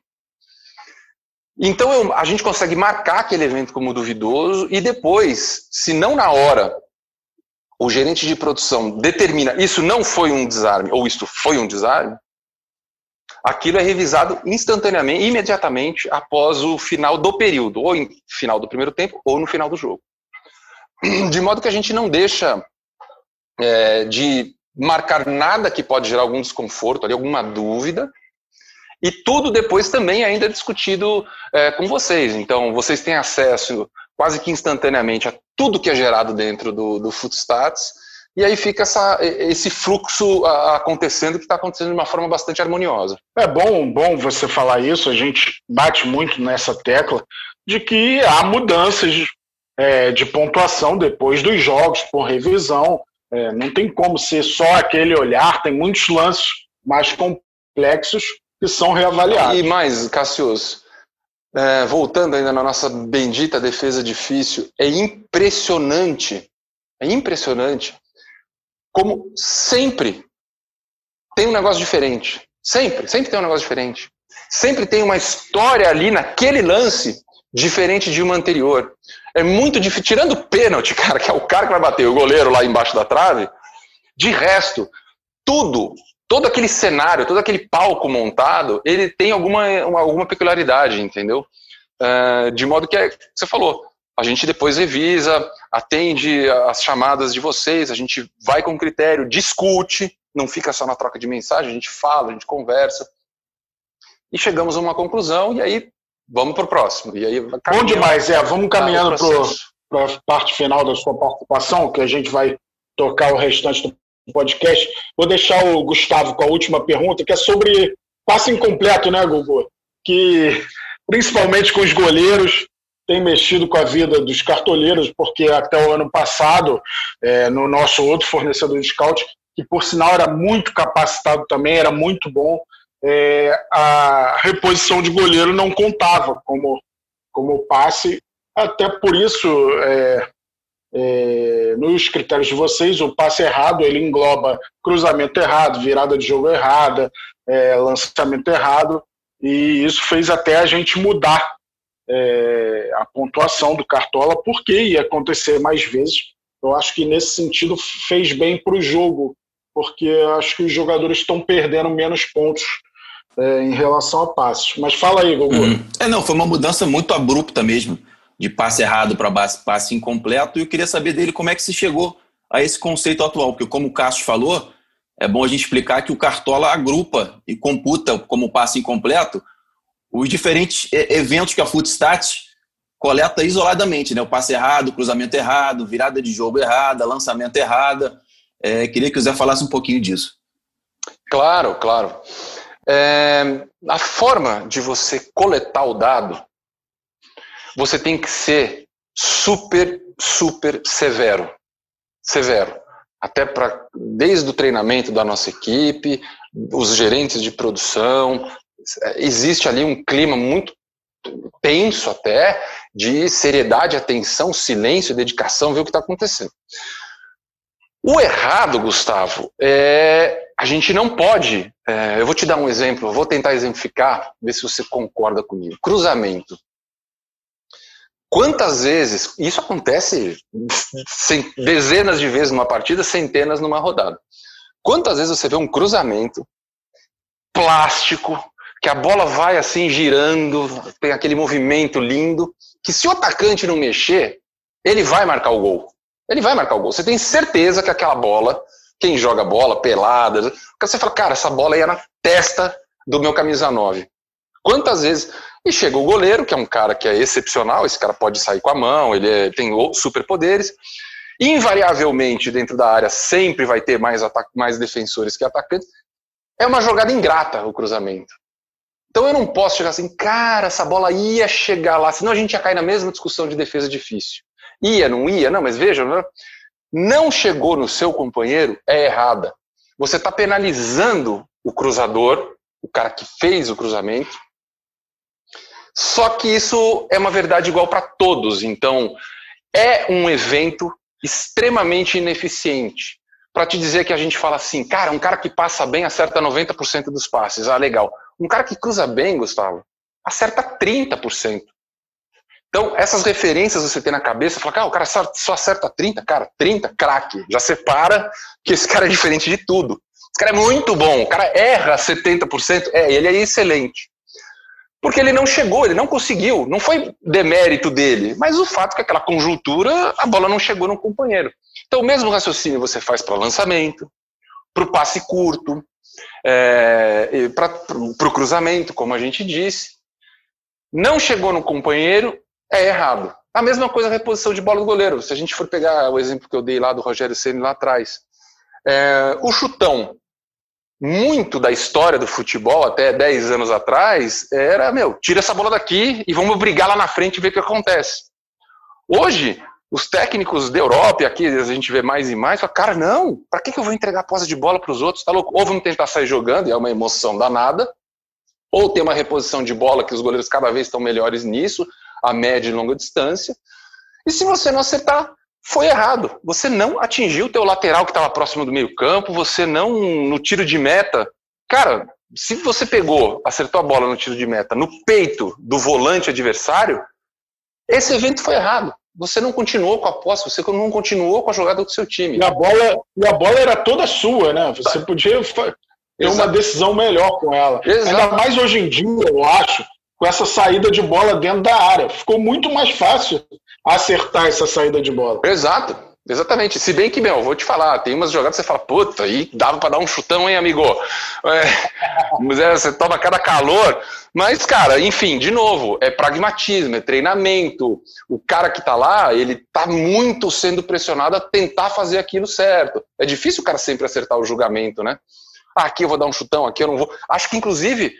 Então eu, a gente consegue marcar aquele evento como duvidoso e depois, se não na hora, o gerente de produção determina isso não foi um desarme ou isso foi um desarme, aquilo é revisado instantaneamente, imediatamente após o final do período, ou no final do primeiro tempo ou no final do jogo. De modo que a gente não deixa é, de marcar nada que pode gerar algum desconforto, ali, alguma dúvida, e tudo depois também ainda é discutido é, com vocês. Então, vocês têm acesso quase que instantaneamente a tudo que é gerado dentro do, do Footstats, e aí fica essa, esse fluxo acontecendo que está acontecendo de uma forma bastante harmoniosa. É bom, bom você falar isso, a gente bate muito nessa tecla de que há mudanças é, de pontuação depois dos jogos, por revisão, é, não tem como ser só aquele olhar, tem muitos lances mais complexos que são reavaliados. E mais, Cassius, é, voltando ainda na nossa bendita defesa difícil, é impressionante, é impressionante como sempre tem um negócio diferente. Sempre, sempre tem um negócio diferente. Sempre tem uma história ali naquele lance diferente de uma anterior. É muito difícil. Tirando o pênalti, cara, que é o cara que vai bater o goleiro lá embaixo da trave, de resto, tudo, todo aquele cenário, todo aquele palco montado, ele tem alguma, uma, alguma peculiaridade, entendeu? Uh, de modo que é, você falou, a gente depois revisa, atende as chamadas de vocês, a gente vai com critério, discute, não fica só na troca de mensagem, a gente fala, a gente conversa. E chegamos a uma conclusão, e aí vamos para o próximo. E aí, Bom demais, é. Vamos caminhando para a parte final da sua participação, que a gente vai tocar o restante do podcast. Vou deixar o Gustavo com a última pergunta, que é sobre passe incompleto, né, Gugu? Que principalmente com os goleiros tem mexido com a vida dos cartoleiros, porque até o ano passado, é, no nosso outro fornecedor de scout, que por sinal era muito capacitado também, era muito bom, é, a reposição de goleiro não contava como, como passe. Até por isso, é, é, nos critérios de vocês, o passe errado ele engloba cruzamento errado, virada de jogo errada, é, lançamento errado, e isso fez até a gente mudar é, a pontuação do Cartola, porque ia acontecer mais vezes. Eu acho que nesse sentido fez bem para o jogo, porque acho que os jogadores estão perdendo menos pontos é, em relação a passes. Mas fala aí, Gogo. Uhum. É, não, foi uma mudança muito abrupta mesmo, de passe errado para passe incompleto, e eu queria saber dele como é que se chegou a esse conceito atual, porque como o Cássio falou, é bom a gente explicar que o Cartola agrupa e computa como passe incompleto os diferentes eventos que a Footstats coleta isoladamente, né? O passe errado, cruzamento errado, virada de jogo errada, lançamento errada. É, queria que o Zé falasse um pouquinho disso. Claro, claro. É, a forma de você coletar o dado, você tem que ser super, super severo. Severo. Até para, desde o treinamento da nossa equipe, os gerentes de produção, existe ali um clima muito tenso até, de seriedade, atenção, silêncio, dedicação, ver o que está acontecendo. O errado, Gustavo, é a gente não pode É, eu vou te dar um exemplo, vou tentar exemplificar, ver se você concorda comigo. Cruzamento. Quantas vezes, isso acontece dezenas de vezes numa partida, centenas numa rodada. Quantas vezes você vê um cruzamento plástico, que a bola vai assim girando, tem aquele movimento lindo, que se o atacante não mexer, ele vai marcar o gol. Ele vai marcar o gol. Você tem certeza que aquela bola, quem joga bola, pelada, você fala, cara, essa bola ia na testa do meu camisa 9. Quantas vezes? E chega o goleiro, que é um cara que é excepcional, esse cara pode sair com a mão, ele é, tem superpoderes. Invariavelmente, dentro da área, sempre vai ter mais, mais defensores que atacantes. É uma jogada ingrata o cruzamento. Então eu não posso chegar assim, cara, essa bola ia chegar lá, senão a gente ia cair na mesma discussão de defesa difícil. Ia, não ia? Não, mas veja, não chegou no seu companheiro é errada. Você está penalizando o cruzador, o cara que fez o cruzamento. Só que isso é uma verdade igual para todos. Então, é um evento extremamente ineficiente. Para te dizer que a gente fala assim, cara, um cara que passa bem acerta 90% dos passes. Ah, legal. Um cara que cruza bem, Gustavo, acerta 30%. Então, essas referências você tem na cabeça, fala, cara, o cara só acerta 30, cara, 30, craque. Já separa que esse cara é diferente de tudo. Esse cara é muito bom, o cara erra 70%, é, ele é excelente. Porque ele não chegou, ele não conseguiu, não foi demérito dele, mas o fato é que aquela conjuntura, a bola não chegou no companheiro. Então, o mesmo raciocínio você faz para lançamento, para o passe curto, é, para o cruzamento, como a gente disse. Não chegou no companheiro, é errado. A mesma coisa a reposição de bola do goleiro. Se a gente for pegar o exemplo que eu dei lá do Rogério Ceni lá atrás, é, o chutão, muito da história do futebol até 10 anos atrás era, meu, tira essa bola daqui e vamos brigar lá na frente e ver o que acontece. Hoje, os técnicos da Europa, e aqui a gente vê mais e mais, falam, cara, não, para que, que eu vou entregar posse de bola para os outros? Tá louco? Ou vamos tentar sair jogando, e é uma emoção danada, ou tem uma reposição de bola que os goleiros cada vez estão melhores nisso, a média e longa distância. E se você não acertar, foi errado. Você não atingiu o teu lateral que estava próximo do meio campo, você não, no tiro de meta, cara, se você pegou, acertou a bola no tiro de meta, no peito do volante adversário, esse evento foi errado. Você não continuou com a posse, você não continuou com a jogada do seu time. E a bola, e a bola era toda sua, né? Você podia ter uma decisão melhor com ela. Exato. Ainda mais hoje em dia, eu acho, com essa saída de bola dentro da área. Ficou muito mais fácil acertar essa saída de bola. Exato. Exatamente. Se bem que, meu, vou te falar, tem umas jogadas que você fala, puta, aí dava para dar um chutão, hein, amigo? É, é, você toma cada calor. Mas, cara, enfim, de novo, é pragmatismo, é treinamento. O cara que tá lá, ele tá muito sendo pressionado a tentar fazer aquilo certo. É difícil o cara sempre acertar o julgamento, né? Ah, aqui eu vou dar um chutão, aqui eu não vou. Acho que, inclusive,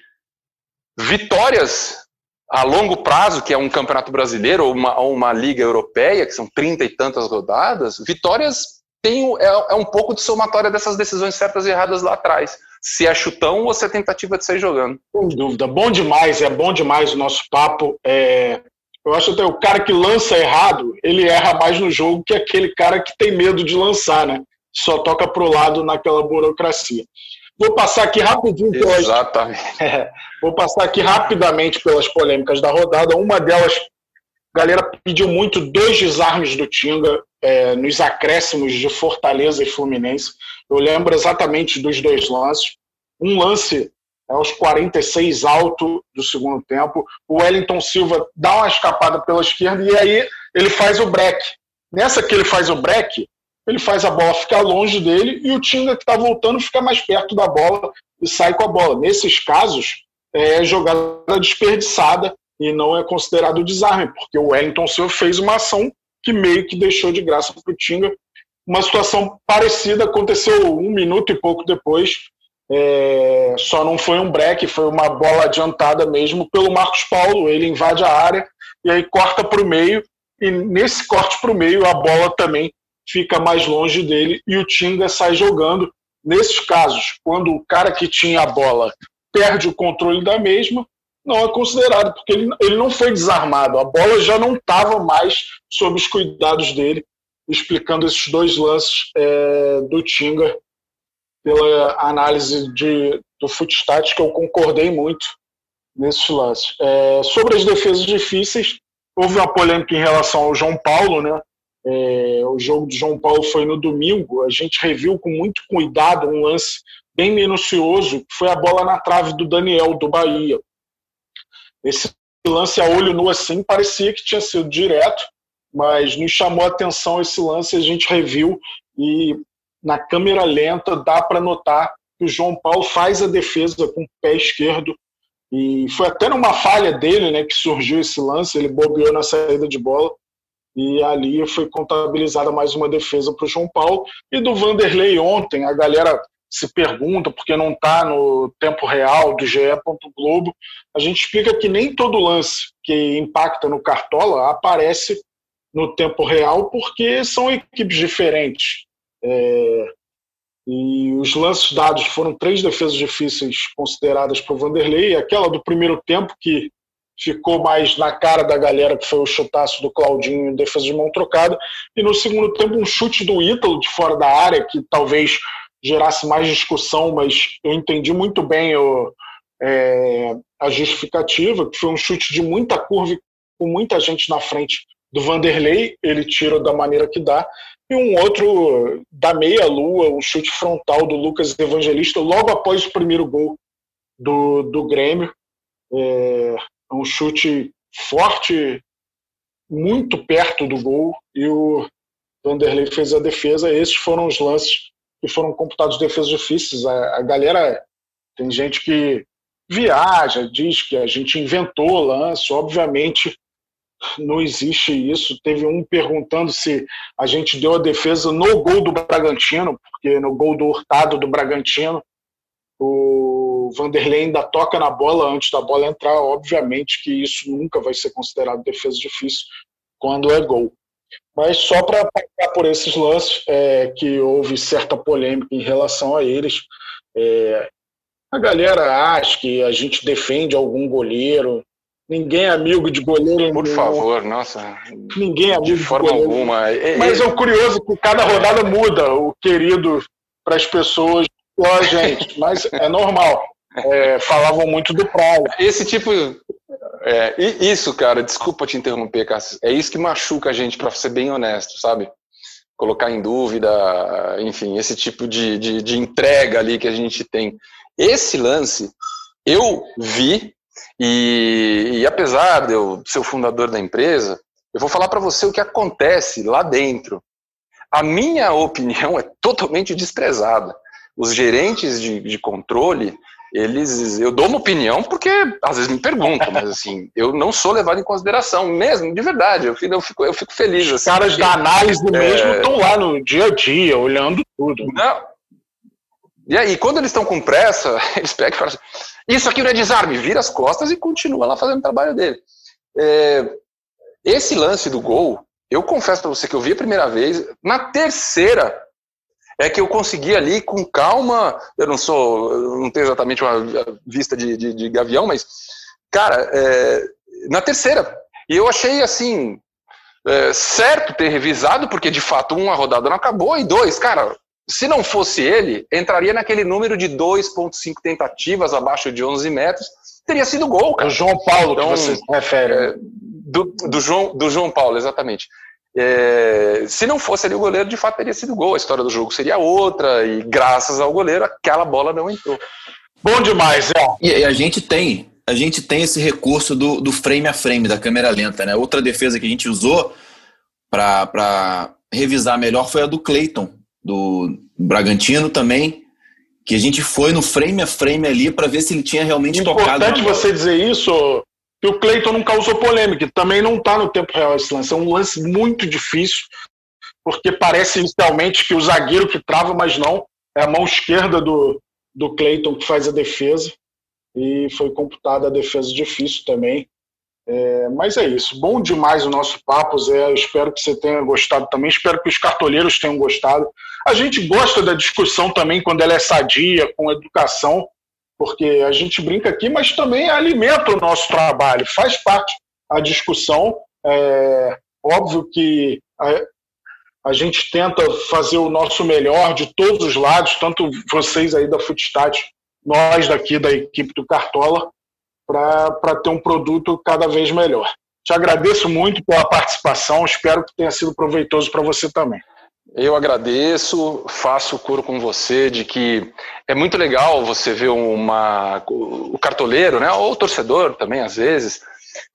vitórias a longo prazo, que é um campeonato brasileiro ou uma, ou uma liga europeia, que são trinta e tantas rodadas, vitórias tem, é, é, um pouco de somatória dessas decisões certas e erradas lá atrás. Se é chutão ou se é tentativa de sair jogando. Sem dúvida. Bom demais, é bom demais o nosso papo. É... Eu acho até o cara que lança errado, ele erra mais no jogo que aquele cara que tem medo de lançar, né? Só toca pro lado naquela burocracia. Vou passar aqui rapidinho pelas. Exatamente. É, vou passar aqui rapidamente pelas polêmicas da rodada. Uma delas, a galera pediu muito dois desarmes do Tinga é, nos acréscimos de Fortaleza e Fluminense. Eu lembro exatamente dos dois lances. Um lance é aos 46 alto do segundo tempo. O Wellington Silva dá uma escapada pela esquerda e aí ele faz o break. Nessa que ele faz o break, ele faz a bola ficar longe dele e o Tinga que está voltando fica mais perto da bola e sai com a bola. Nesses casos, é jogada desperdiçada e não é considerado desarme, porque o Wellington Silva fez uma ação que meio que deixou de graça para o Tinga. Uma situação parecida aconteceu um minuto e pouco depois, é, só não foi um break, foi uma bola adiantada mesmo pelo Marcos Paulo. Ele invade a área e aí corta para o meio, e nesse corte para o meio a bola também fica mais longe dele e o Tinga sai jogando. Nesses casos, quando o cara que tinha a bola perde o controle da mesma, não é considerado, porque ele, ele não foi desarmado, a bola já não estava mais sob os cuidados dele, explicando esses dois lances é, do Tinga pela análise de do Footstats que eu concordei muito nesses lances. É, sobre as defesas difíceis, houve uma polêmica em relação ao João Paulo, né? É, o jogo do João Paulo foi no domingo. A gente reviu com muito cuidado um lance bem minucioso, que foi a bola na trave do Daniel, do Bahia. Esse lance a olho nu assim parecia que tinha sido direto, mas nos chamou a atenção esse lance, a gente reviu e na câmera lenta dá para notar que o João Paulo faz a defesa com o pé esquerdo e foi até numa falha dele, né, que surgiu esse lance, ele bobeou na saída de bola e ali foi contabilizada mais uma defesa para o João Paulo e do Vanderlei ontem, a galera se pergunta porque não está no tempo real do GE. Globo, a gente explica que nem todo lance que impacta no Cartola aparece no tempo real porque são equipes diferentes. É, e os lances dados foram três defesas difíceis consideradas por Vanderlei, aquela do primeiro tempo que ficou mais na cara da galera, que foi o chutaço do Claudinho defesa de mão trocada, e no segundo tempo um chute do Ítalo de fora da área, que talvez gerasse mais discussão, mas eu entendi muito bem o, é, a justificativa, que foi um chute de muita curva com muita gente na frente do Vanderlei, ele tira da maneira que dá, e um outro da meia-lua, o um chute frontal do Lucas Evangelista, logo após o primeiro gol do, do Grêmio. É, um chute forte, muito perto do gol, e o Vanderlei fez a defesa. Esses foram os lances que foram computados defesas difíceis. A, a galera, tem gente que viaja, diz que a gente inventou o lance, obviamente não existe isso. Teve um perguntando se a gente deu a defesa no gol do Bragantino, porque no gol do Hurtado do Bragantino, o Vanderlei ainda toca na bola antes da bola entrar. Obviamente que isso nunca vai ser considerado defesa difícil quando é gol. Mas só para passar por esses lances, é, que houve certa polêmica em relação a eles. É, a galera acha que a gente defende algum goleiro. Ninguém é amigo de goleiro. Por nenhum. favor, nossa. Ninguém é amigo de, de forma goleiro. alguma. É, Mas é o curioso que cada rodada muda o querido para as pessoas a gente. Mas é normal. É, falavam muito do praia. Esse tipo, é, isso, cara, desculpa te interromper, Cássio. É isso que machuca a gente, para ser bem honesto, sabe? Colocar em dúvida, enfim, esse tipo de, de, de entrega ali que a gente tem. Esse lance, eu vi, e, e apesar de eu ser o fundador da empresa, eu vou falar para você o que acontece lá dentro. A minha opinião é totalmente desprezada. Os gerentes de, de controle eles eu dou uma opinião porque às vezes me perguntam, mas assim, eu não sou levado em consideração mesmo, de verdade. Eu fico, eu fico, eu fico feliz. Os assim, caras porque, da análise é... mesmo estão lá no dia a dia, olhando tudo. Não. E aí, quando eles estão com pressa, eles pegam e falam assim, isso aqui não é desarme, vira as costas e continua lá fazendo o trabalho dele. É, esse lance do gol, eu confesso para você que eu vi a primeira vez, na terceira é que eu consegui ali com calma, eu não sou, eu não tenho exatamente uma vista de, de, de gavião, mas, cara, é, na terceira, e eu achei assim, é, certo ter revisado, porque de fato, uma rodada não acabou, e dois, cara, se não fosse ele, entraria naquele número de 2,5 tentativas abaixo de 11 metros, teria sido gol, cara. O João Paulo, então, que você se refere. É, do, do, João, do João Paulo, exatamente. É, se não fosse ali o goleiro, de fato teria sido gol. A história do jogo seria outra, e graças ao goleiro, aquela bola não entrou. Bom demais, é. E, e a gente tem, a gente tem esse recurso do, do frame a frame, da câmera lenta, né? Outra defesa que a gente usou para revisar melhor foi a do Clayton, do Bragantino também, que a gente foi no frame a frame ali para ver se ele tinha realmente Importante tocado. Importante você dizer isso, que o Cleiton não causou polêmica. Também não está no tempo real esse lance. É um lance muito difícil, porque parece inicialmente que o zagueiro que trava, mas não. É a mão esquerda do, do Cleiton que faz a defesa. E foi computada a defesa difícil também. É, mas é isso. Bom demais o nosso papo, Zé. Eu espero que você tenha gostado também. Espero que os cartoleiros tenham gostado. A gente gosta da discussão também quando ela é sadia, com educação porque a gente brinca aqui, mas também alimenta o nosso trabalho, faz parte a discussão. É óbvio que a, a gente tenta fazer o nosso melhor de todos os lados, tanto vocês aí da Footstat nós daqui da equipe do Cartola, para ter um produto cada vez melhor. Te agradeço muito pela participação, espero que tenha sido proveitoso para você também. Eu agradeço, faço coro com você de que é muito legal você ver uma, o cartoleiro, né, ou o torcedor também, às vezes,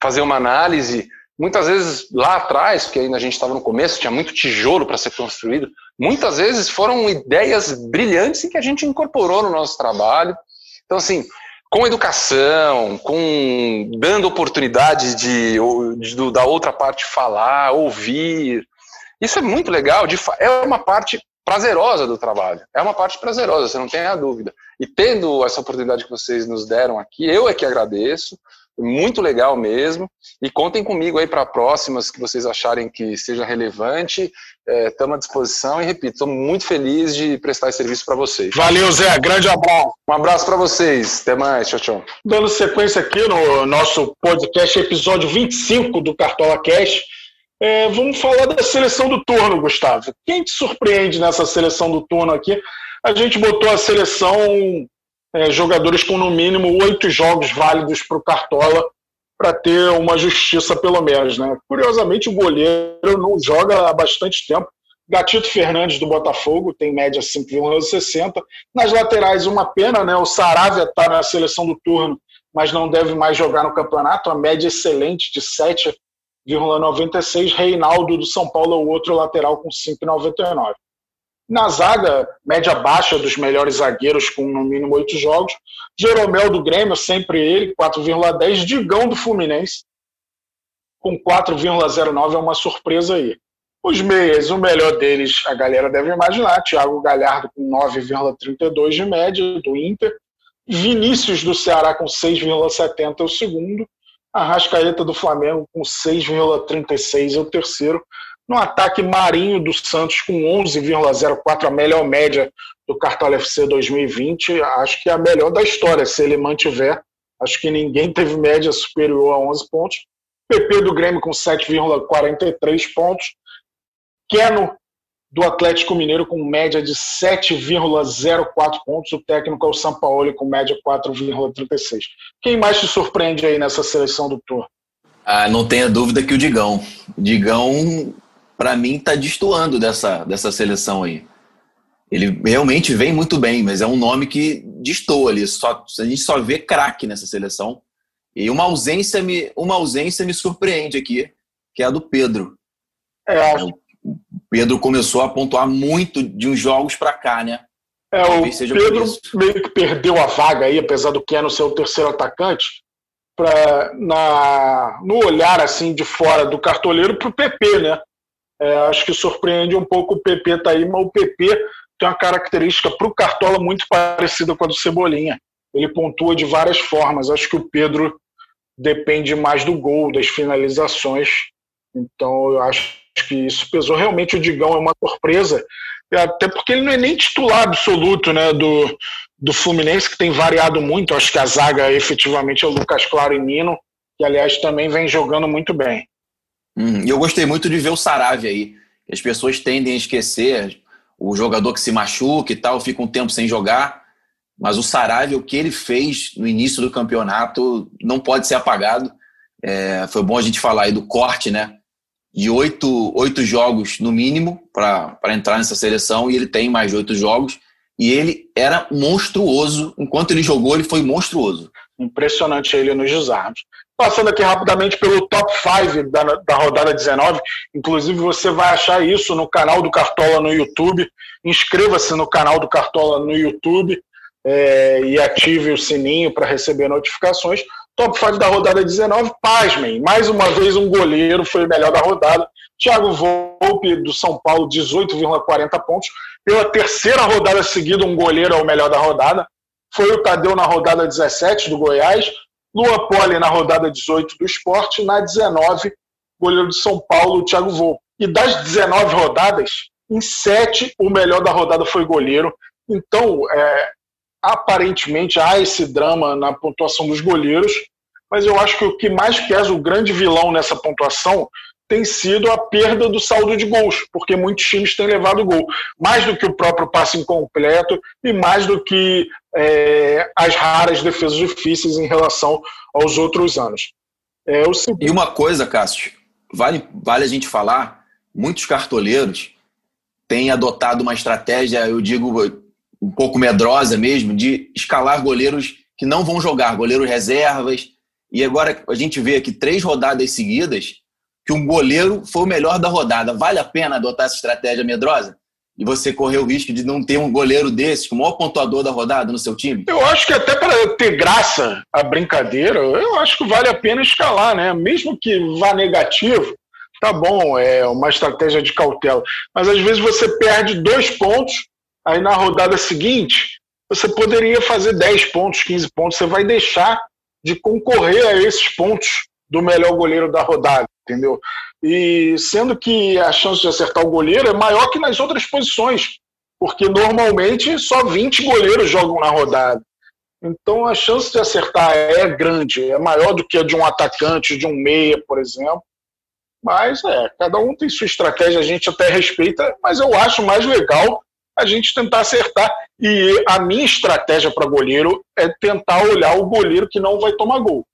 fazer uma análise. Muitas vezes lá atrás, porque ainda a gente estava no começo, tinha muito tijolo para ser construído, muitas vezes foram ideias brilhantes que a gente incorporou no nosso trabalho. Então, assim, com educação, com dando oportunidade de, de, da outra parte falar, ouvir, isso é muito legal, de, é uma parte prazerosa do trabalho. É uma parte prazerosa, você não tem a dúvida. E tendo essa oportunidade que vocês nos deram aqui, eu é que agradeço. Muito legal mesmo. E contem comigo aí para próximas que vocês acharem que seja relevante. Estamos é, à disposição e, repito, estou muito feliz de prestar esse serviço para vocês. Valeu, Zé. Grande abraço. Um abraço para vocês. Até mais. Tchau, tchau. Dando sequência aqui no nosso podcast, episódio 25 do Cartola Cash. É, vamos falar da seleção do turno, Gustavo. Quem te surpreende nessa seleção do turno aqui? A gente botou a seleção é, jogadores com no mínimo oito jogos válidos para o Cartola para ter uma justiça pelo menos. Né? Curiosamente, o goleiro não joga há bastante tempo. Gatito Fernandes do Botafogo tem média 5,60. Nas laterais, uma pena, né? O Saravia está na seleção do turno, mas não deve mais jogar no campeonato. A média excelente de 7 0,96. Reinaldo do São Paulo é o outro lateral com 5,99. Na zaga, média baixa dos melhores zagueiros com no mínimo oito jogos. Jeromel do Grêmio, sempre ele, 4,10. Digão do Fluminense, com 4,09. É uma surpresa aí. Os meias, o melhor deles, a galera deve imaginar. Thiago Galhardo com 9,32 de média do Inter. Vinícius do Ceará com 6,70 é o segundo. Arrascaeta do Flamengo com 6,36 é o terceiro. No ataque, Marinho do Santos com 11,04, a melhor média do Cartola FC 2020. Acho que é a melhor da história, se ele mantiver. Acho que ninguém teve média superior a 11 pontos. PP do Grêmio com 7,43 pontos. Keno do Atlético Mineiro com média de 7,04 pontos. O técnico é o Sampaoli com média 4,36. Quem mais te surpreende aí nessa seleção do Tour? Ah, não tenha dúvida que o Digão. O Digão, para mim, está destoando dessa, dessa seleção aí. Ele realmente vem muito bem, mas é um nome que destoa ali. Só, a gente só vê craque nessa seleção. E uma ausência, me, uma ausência me surpreende aqui, que é a do Pedro. É, Pedro começou a pontuar muito de uns jogos para cá, né? É, o Pedro meio que perdeu a vaga aí, apesar do que é no seu terceiro atacante, pra, na, no olhar assim de fora do cartoleiro para o PP, né? É, acho que surpreende um pouco o PP tá aí, mas o PP tem uma característica para o Cartola muito parecida com a do Cebolinha. Ele pontua de várias formas. Acho que o Pedro depende mais do gol, das finalizações. Então eu acho acho que isso pesou. Realmente o Digão é uma surpresa, até porque ele não é nem titular absoluto né, do, do Fluminense, que tem variado muito. Acho que a zaga efetivamente é o Lucas Claro e Nino, que aliás também vem jogando muito bem. Hum, eu gostei muito de ver o Saravia aí. As pessoas tendem a esquecer o jogador que se machuca e tal, fica um tempo sem jogar. Mas o Saravia, o que ele fez no início do campeonato, não pode ser apagado. É, foi bom a gente falar aí do corte, né? De oito, oito jogos no mínimo para entrar nessa seleção e ele tem mais de oito jogos. E ele era monstruoso. Enquanto ele jogou, ele foi monstruoso. Impressionante ele nos desarmes. Passando aqui rapidamente pelo top 5 da, da rodada 19. Inclusive, você vai achar isso no canal do Cartola no YouTube. Inscreva-se no canal do Cartola no YouTube é, e ative o sininho para receber notificações. Top 5 da rodada 19, pasmem. Mais uma vez, um goleiro foi o melhor da rodada. Thiago Volpe, do São Paulo, 18,40 pontos. Pela terceira rodada seguida, um goleiro é o melhor da rodada. Foi o Tadeu na rodada 17 do Goiás. Lua Poli na rodada 18 do Esporte. Na 19, goleiro do São Paulo, Thiago Volpe. E das 19 rodadas, em 7, o melhor da rodada foi goleiro. Então, é, aparentemente há esse drama na pontuação dos goleiros, mas eu acho que o que mais pesa, o grande vilão nessa pontuação, tem sido a perda do saldo de gols, porque muitos times têm levado gol. Mais do que o próprio passe incompleto e mais do que é, as raras defesas difíceis em relação aos outros anos. É. E uma coisa, Cássio, vale, vale a gente falar, muitos cartoleiros têm adotado uma estratégia, eu digo, um pouco medrosa mesmo, de escalar goleiros que não vão jogar, goleiros reservas. E agora a gente vê aqui três rodadas seguidas que um goleiro foi o melhor da rodada. Vale a pena adotar essa estratégia medrosa? E você correr o risco de não ter um goleiro desse, o maior pontuador da rodada no seu time? Eu acho que até para ter graça a brincadeira, eu acho que vale a pena escalar, né? Mesmo que vá negativo, tá bom, é uma estratégia de cautela. Mas às vezes você perde dois pontos, aí na rodada seguinte você poderia fazer 10 pontos, 15 pontos, você vai deixar de concorrer a esses pontos do melhor goleiro da rodada, entendeu? E sendo que a chance de acertar o goleiro é maior que nas outras posições, porque normalmente só 20 goleiros jogam na rodada. Então a chance de acertar é grande, é maior do que a de um atacante, de um meia, por exemplo. Mas é, cada um tem sua estratégia, a gente até respeita, mas eu acho mais legal a gente tentar acertar. E a minha estratégia para goleiro é tentar olhar o goleiro que não vai tomar gol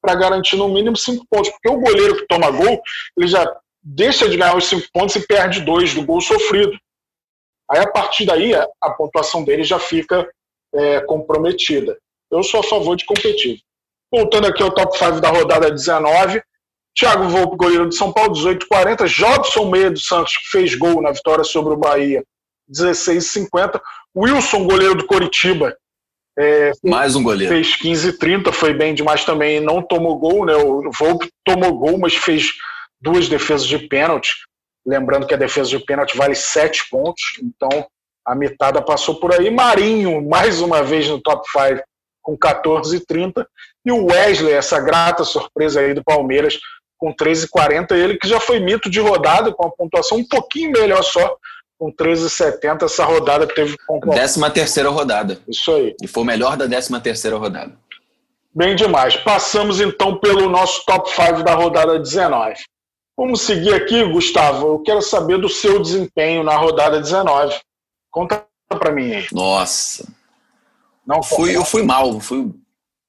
para garantir no mínimo cinco pontos. Porque o goleiro que toma gol, ele já deixa de ganhar os cinco pontos e perde dois do gol sofrido. Aí, a partir daí, a pontuação dele já fica é, comprometida. Eu sou a favor de competir. Voltando aqui ao top 5 da rodada 19, Thiago Volpe, goleiro de São Paulo, 18,40. Jobson Meia do Santos, que fez gol na vitória sobre o Bahia, 16,50. Wilson, goleiro do Coritiba, é, Mais um goleiro. Fez 15 30, foi bem demais também. Não tomou gol, né? O Volpe tomou gol, mas fez duas defesas de pênalti. Lembrando que a defesa de pênalti vale 7 pontos, então a mitada passou por aí. Marinho, mais uma vez no top 5, com 14 30. E o Wesley, essa grata surpresa aí do Palmeiras, com 13,40. Ele que já foi mito de rodada, com a pontuação um pouquinho melhor só, com 13,70 essa rodada teve Décima terceira rodada. Isso aí. E foi o melhor da décima terceira rodada. Bem demais. Passamos então pelo nosso top 5 da rodada 19. Vamos seguir aqui, Gustavo. Eu quero saber do seu desempenho na rodada 19. Conta para mim aí. Nossa. Não fui, eu fui mal, fui,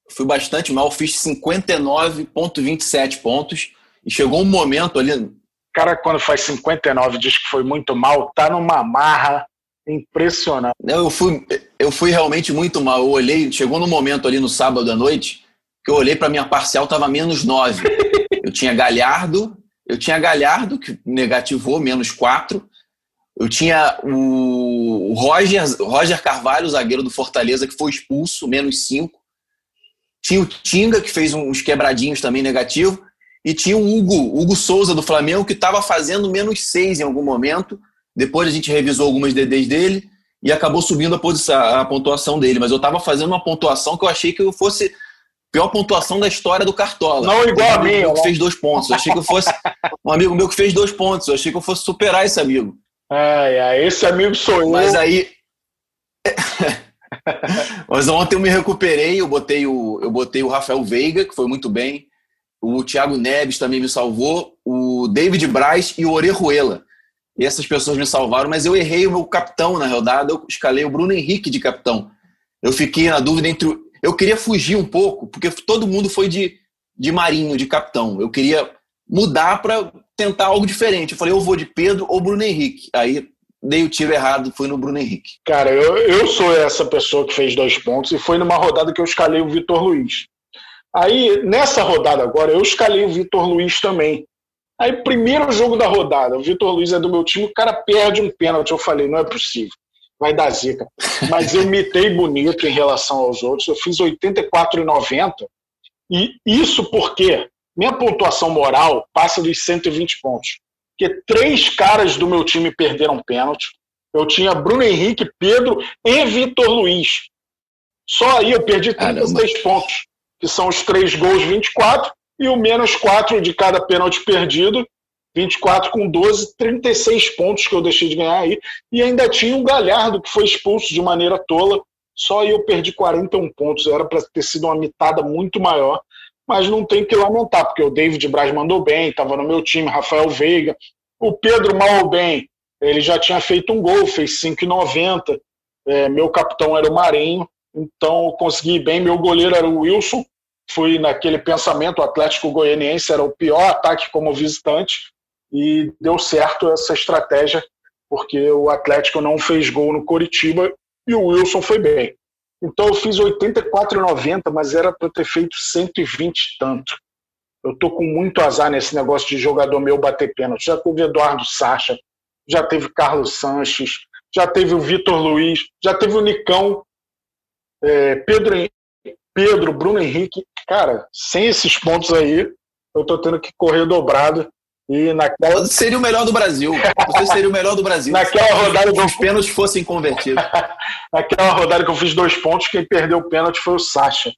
fui bastante mal, fiz 59,27 pontos e chegou um momento ali cara, quando faz 59 diz que foi muito mal, tá numa marra impressionante. Eu fui, eu fui realmente muito mal. Eu olhei, chegou no momento ali no sábado à noite, que eu olhei para minha parcial, tava menos 9. eu tinha Galhardo, eu tinha Galhardo, que negativou, menos 4. Eu tinha o Roger, Roger Carvalho, zagueiro do Fortaleza, que foi expulso, menos 5. Tinha o Tinga, que fez uns quebradinhos também negativo. E tinha o Hugo, Hugo Souza do Flamengo, que estava fazendo menos seis em algum momento. Depois a gente revisou algumas DDs dele e acabou subindo a, posição, a pontuação dele. Mas eu estava fazendo uma pontuação que eu achei que eu fosse pior pontuação da história do Cartola. Não igual um a mim. que fez dois pontos. Eu achei que eu fosse um amigo meu que fez dois pontos. Eu achei que eu fosse superar esse amigo. Ai, ai, esse amigo sou eu. Mas aí. Mas ontem eu me recuperei, eu botei o, eu botei o Rafael Veiga, que foi muito bem o Thiago Neves também me salvou, o David Braz e o Orejuela. E essas pessoas me salvaram, mas eu errei o meu capitão na rodada, eu escalei o Bruno Henrique de capitão. Eu fiquei na dúvida entre. Eu queria fugir um pouco, porque todo mundo foi de, de Marinho, de capitão. Eu queria mudar para tentar algo diferente. Eu falei, eu vou de Pedro ou Bruno Henrique. Aí dei o tiro errado, fui no Bruno Henrique. Cara, eu, eu sou essa pessoa que fez dois pontos e foi numa rodada que eu escalei o Vitor Luiz. Aí, nessa rodada agora, eu escalei o Vitor Luiz também. Aí, primeiro jogo da rodada, o Vitor Luiz é do meu time, o cara perde um pênalti. Eu falei, não é possível, vai dar zica. Mas eu mitei bonito em relação aos outros, eu fiz 84,90. E isso porque minha pontuação moral passa dos 120 pontos. Porque três caras do meu time perderam pênalti. Eu tinha Bruno Henrique, Pedro e Vitor Luiz. Só aí eu perdi 36 Caramba. pontos que são os três gols 24, e o menos 4 de cada pênalti perdido, 24 com 12, 36 pontos que eu deixei de ganhar aí. E ainda tinha o Galhardo, que foi expulso de maneira tola. Só eu perdi 41 pontos. Era para ter sido uma mitada muito maior. mas não tem que lamentar, porque o David Braz mandou bem, estava no meu time, Rafael Veiga. O Pedro, mal ou bem, ele já tinha feito um gol, fez 5,90. É, meu capitão era o Marinho, então consegui bem. Meu goleiro era o Wilson. Fui naquele pensamento: o Atlético Goianiense era o pior ataque como visitante, e deu certo essa estratégia, porque o Atlético não fez gol no Coritiba e o Wilson foi bem. Então eu fiz 84,90, mas era para ter feito 120 tanto. Eu tô com muito azar nesse negócio de jogador meu bater pênalti. Já teve Eduardo Sacha, já teve Carlos Sanches, já teve o Vitor Luiz, já teve o Nicão, é, Pedro, Pedro, Bruno Henrique. Cara, sem esses pontos aí, eu tô tendo que correr dobrado. E naquela... Seria o melhor do Brasil. Você seria o melhor do Brasil. naquela rodada que os pênaltis fossem convertidos. naquela rodada que eu fiz dois pontos, quem perdeu o pênalti foi o Sacha,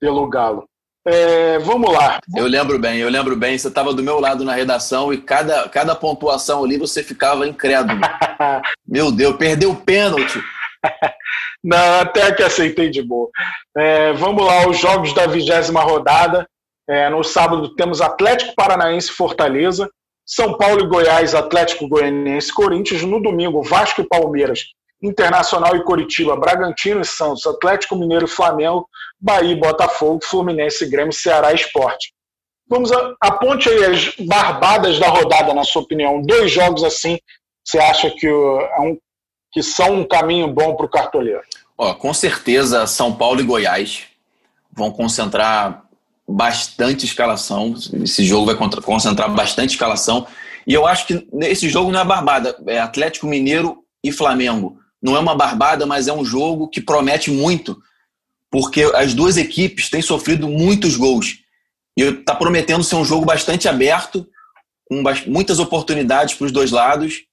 pelo Galo. É, vamos lá. Eu lembro bem, eu lembro bem. Você estava do meu lado na redação e cada, cada pontuação ali você ficava incrédulo. meu Deus, perdeu o pênalti. Não, até que aceitei de boa. É, vamos lá, os jogos da vigésima rodada. É, no sábado temos Atlético Paranaense Fortaleza, São Paulo e Goiás, Atlético Goianiense Corinthians. No domingo, Vasco e Palmeiras, Internacional e Coritiba, Bragantino e Santos, Atlético Mineiro e Flamengo, Bahia e Botafogo, Fluminense e Grêmio, Ceará e Esporte. Vamos a, aponte aí as barbadas da rodada, na sua opinião. Dois jogos assim, você acha que, é um, que são um caminho bom para o cartoleiro? Ó, com certeza, São Paulo e Goiás vão concentrar bastante escalação. Esse jogo vai concentrar bastante escalação. E eu acho que esse jogo não é barbada, é Atlético Mineiro e Flamengo. Não é uma barbada, mas é um jogo que promete muito, porque as duas equipes têm sofrido muitos gols. E está prometendo ser um jogo bastante aberto, com muitas oportunidades para os dois lados.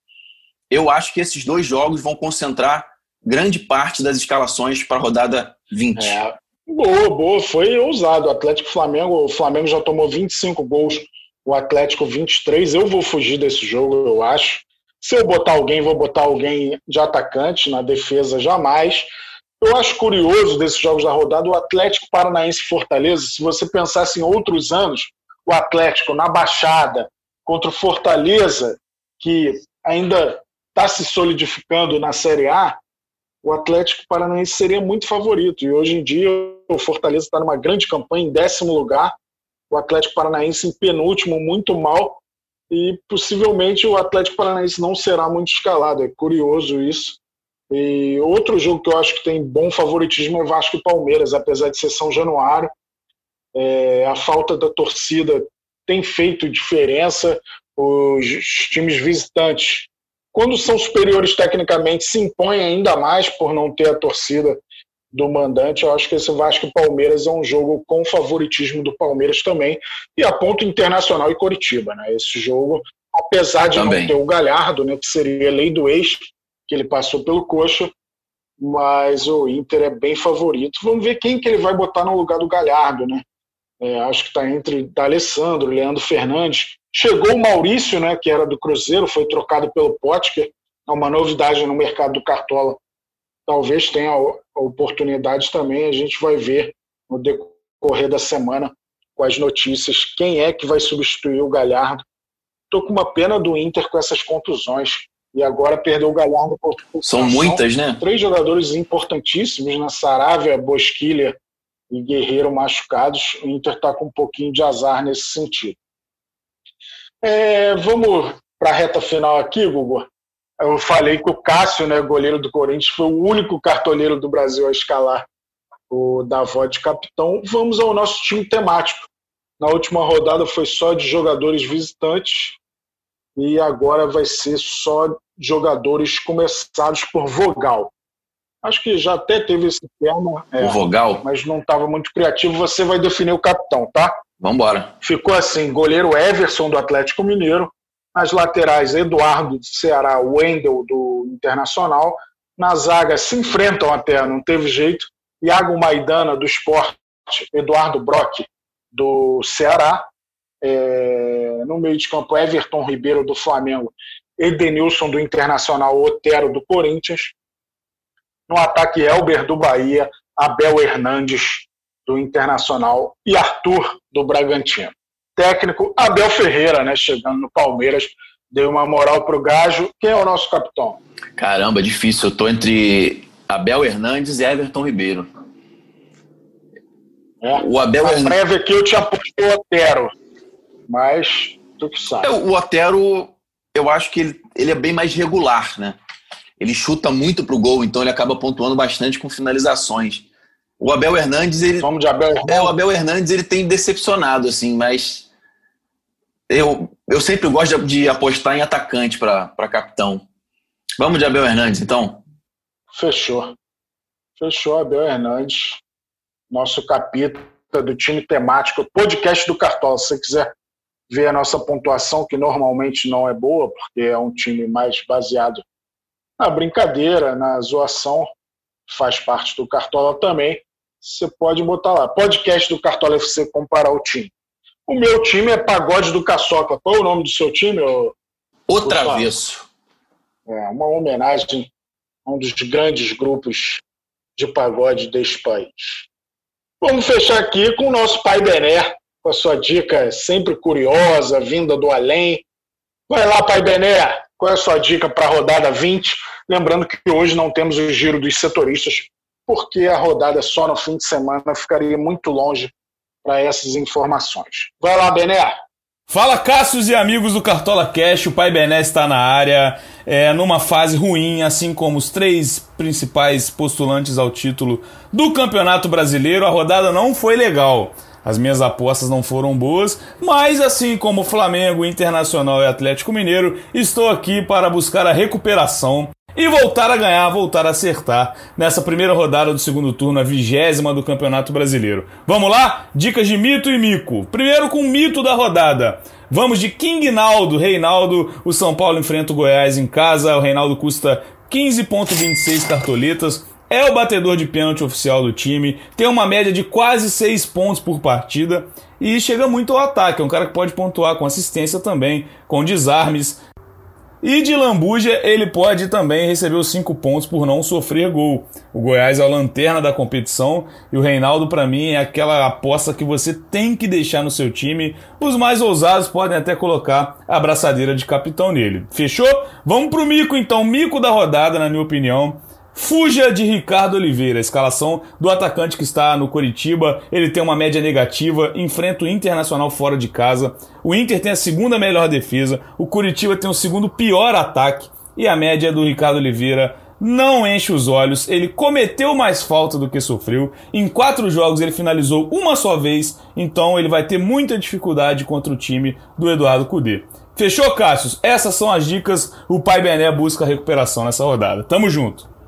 Eu acho que esses dois jogos vão concentrar grande parte das escalações para a rodada 20. É, Boa, boa. Foi ousado. O Atlético Flamengo, o Flamengo já tomou 25 gols, o Atlético 23. Eu vou fugir desse jogo, eu acho. Se eu botar alguém, vou botar alguém de atacante, na defesa jamais. Eu acho curioso desses jogos da rodada o Atlético Paranaense Fortaleza. Se você pensasse em outros anos, o Atlético na Baixada contra o Fortaleza, que ainda está se solidificando na Série A, o Atlético Paranaense seria muito favorito. E hoje em dia o Fortaleza está numa grande campanha, em décimo lugar. O Atlético Paranaense em penúltimo, muito mal. E possivelmente o Atlético Paranaense não será muito escalado. É curioso isso. E outro jogo que eu acho que tem bom favoritismo é Vasco e Palmeiras, apesar de ser São Januário. É, a falta da torcida tem feito diferença. Os times visitantes quando são superiores tecnicamente, se impõem ainda mais por não ter a torcida do mandante. Eu acho que esse Vasco e Palmeiras é um jogo com favoritismo do Palmeiras também. E a ponto internacional e Coritiba. Né? Esse jogo, apesar de também. não ter o Galhardo, né, que seria lei do ex, que ele passou pelo coxa, mas o Inter é bem favorito. Vamos ver quem que ele vai botar no lugar do Galhardo, né? É, acho que está entre D'Alessandro, Leandro Fernandes. Chegou o Maurício, né, que era do Cruzeiro, foi trocado pelo Potker. É uma novidade no mercado do Cartola. Talvez tenha a oportunidade também. A gente vai ver no decorrer da semana com as notícias quem é que vai substituir o Galhardo. Estou com uma pena do Inter com essas contusões. E agora perdeu o Galhardo por São muitas, né? Três jogadores importantíssimos, na né? Saravia, Bosquilha e Guerreiro machucados. O Inter está com um pouquinho de azar nesse sentido. É, vamos para a reta final aqui, Gugu. Eu falei que o Cássio, né, goleiro do Corinthians, foi o único cartoleiro do Brasil a escalar o Davó de capitão. Vamos ao nosso time temático. Na última rodada foi só de jogadores visitantes e agora vai ser só jogadores começados por vogal. Acho que já até teve esse tema. É, o vogal? Mas não estava muito criativo. Você vai definir o capitão, tá? Vamos embora. Ficou assim: goleiro Everson do Atlético Mineiro, nas laterais Eduardo do Ceará, Wendel do Internacional, na zaga se enfrentam até, não teve jeito. Iago Maidana do Esporte, Eduardo Brock do Ceará, é, no meio de campo Everton Ribeiro do Flamengo, Edenilson do Internacional, Otero do Corinthians. No ataque Elber do Bahia, Abel Hernandes do Internacional, e Arthur, do Bragantino. Técnico Abel Ferreira, né, chegando no Palmeiras, deu uma moral para o Gajo. Quem é o nosso capitão? Caramba, difícil. Eu tô entre Abel Hernandes e Everton Ribeiro. É. O Abel Na Hernandes... prévia aqui eu tinha posto o Otero, mas tu que sabe. É, o Otero, eu acho que ele, ele é bem mais regular, né? Ele chuta muito pro gol, então ele acaba pontuando bastante com finalizações. O Abel Hernandes, ele. Vamos de Abel Hernandes. É, o Abel Hernandes ele tem decepcionado, assim, mas eu, eu sempre gosto de, de apostar em atacante para capitão. Vamos de Abel Hernandes, então? Fechou. Fechou, Abel Hernandes. Nosso capítulo do time temático, podcast do Cartola. Se você quiser ver a nossa pontuação, que normalmente não é boa, porque é um time mais baseado na brincadeira, na zoação, faz parte do Cartola também. Você pode botar lá, podcast do Cartola FC comparar o time. O meu time é Pagode do Caçoca. Qual é o nome do seu time? O Travesso. É uma homenagem a um dos grandes grupos de pagode deste país. Vamos fechar aqui com o nosso pai Bené, com a sua dica sempre curiosa, vinda do além. Vai lá, pai Bené, qual é a sua dica para a rodada 20? Lembrando que hoje não temos o giro dos setoristas, porque a rodada só no fim de semana ficaria muito longe para essas informações. Vai lá, Bené! Fala Cássios e amigos do Cartola Cash, o Pai Bené está na área, é, numa fase ruim, assim como os três principais postulantes ao título do Campeonato Brasileiro. A rodada não foi legal, as minhas apostas não foram boas, mas assim como Flamengo, Internacional e Atlético Mineiro, estou aqui para buscar a recuperação e voltar a ganhar, voltar a acertar nessa primeira rodada do segundo turno, a vigésima do Campeonato Brasileiro. Vamos lá? Dicas de mito e mico. Primeiro com o mito da rodada. Vamos de King Naldo, Reinaldo. O São Paulo enfrenta o Goiás em casa. O Reinaldo custa 15,26 cartoletas. É o batedor de pênalti oficial do time. Tem uma média de quase 6 pontos por partida. E chega muito ao ataque. É um cara que pode pontuar com assistência também, com desarmes. E de lambuja, ele pode também receber os 5 pontos por não sofrer gol. O Goiás é a lanterna da competição e o Reinaldo, para mim, é aquela aposta que você tem que deixar no seu time. Os mais ousados podem até colocar a braçadeira de capitão nele. Fechou? Vamos pro mico então. Mico da rodada, na minha opinião. Fuja de Ricardo Oliveira, escalação do atacante que está no Coritiba. Ele tem uma média negativa, enfrenta o Internacional fora de casa. O Inter tem a segunda melhor defesa, o Coritiba tem o segundo pior ataque e a média do Ricardo Oliveira não enche os olhos. Ele cometeu mais falta do que sofreu. Em quatro jogos ele finalizou uma só vez, então ele vai ter muita dificuldade contra o time do Eduardo Cudê. Fechou, Cássius? Essas são as dicas. O Pai Bené busca recuperação nessa rodada. Tamo junto.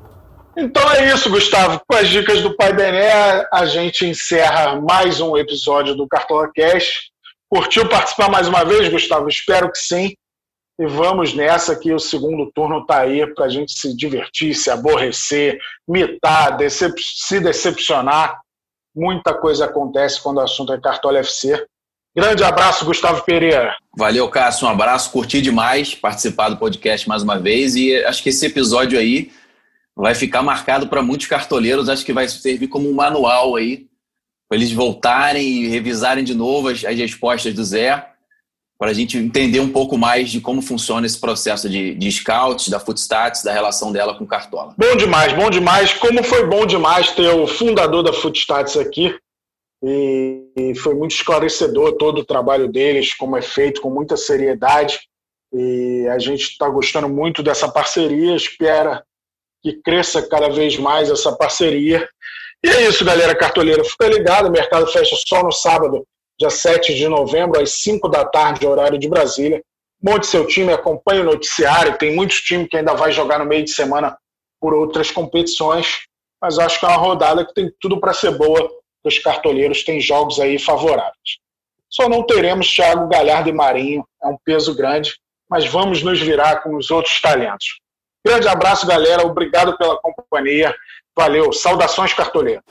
Então é isso, Gustavo. Com as dicas do Pai Bené, a gente encerra mais um episódio do Cartola Cash. Curtiu participar mais uma vez, Gustavo? Espero que sim. E vamos nessa que o segundo turno está aí para a gente se divertir, se aborrecer, mitar, decep se decepcionar. Muita coisa acontece quando o assunto é Cartola FC. Grande abraço, Gustavo Pereira. Valeu, Cássio. Um abraço. Curti demais participar do podcast mais uma vez. E acho que esse episódio aí vai ficar marcado para muitos cartoleiros. Acho que vai servir como um manual aí, para eles voltarem e revisarem de novo as, as respostas do Zé, para a gente entender um pouco mais de como funciona esse processo de, de scouts, da Footstats, da relação dela com Cartola. Bom demais, bom demais. Como foi bom demais ter o fundador da Footstats aqui. E foi muito esclarecedor todo o trabalho deles, como é feito, com muita seriedade. E a gente está gostando muito dessa parceria. Espera que cresça cada vez mais essa parceria. E é isso, galera cartoleira. Fica ligado, o mercado fecha só no sábado, dia 7 de novembro, às 5 da tarde, horário de Brasília. Monte seu time, acompanhe o noticiário. Tem muitos times que ainda vai jogar no meio de semana por outras competições, mas acho que é uma rodada que tem tudo para ser boa. Os cartoleiros têm jogos aí favoráveis. Só não teremos Thiago Galhardo e Marinho, é um peso grande, mas vamos nos virar com os outros talentos. Grande abraço, galera. Obrigado pela companhia. Valeu. Saudações cartoleiros.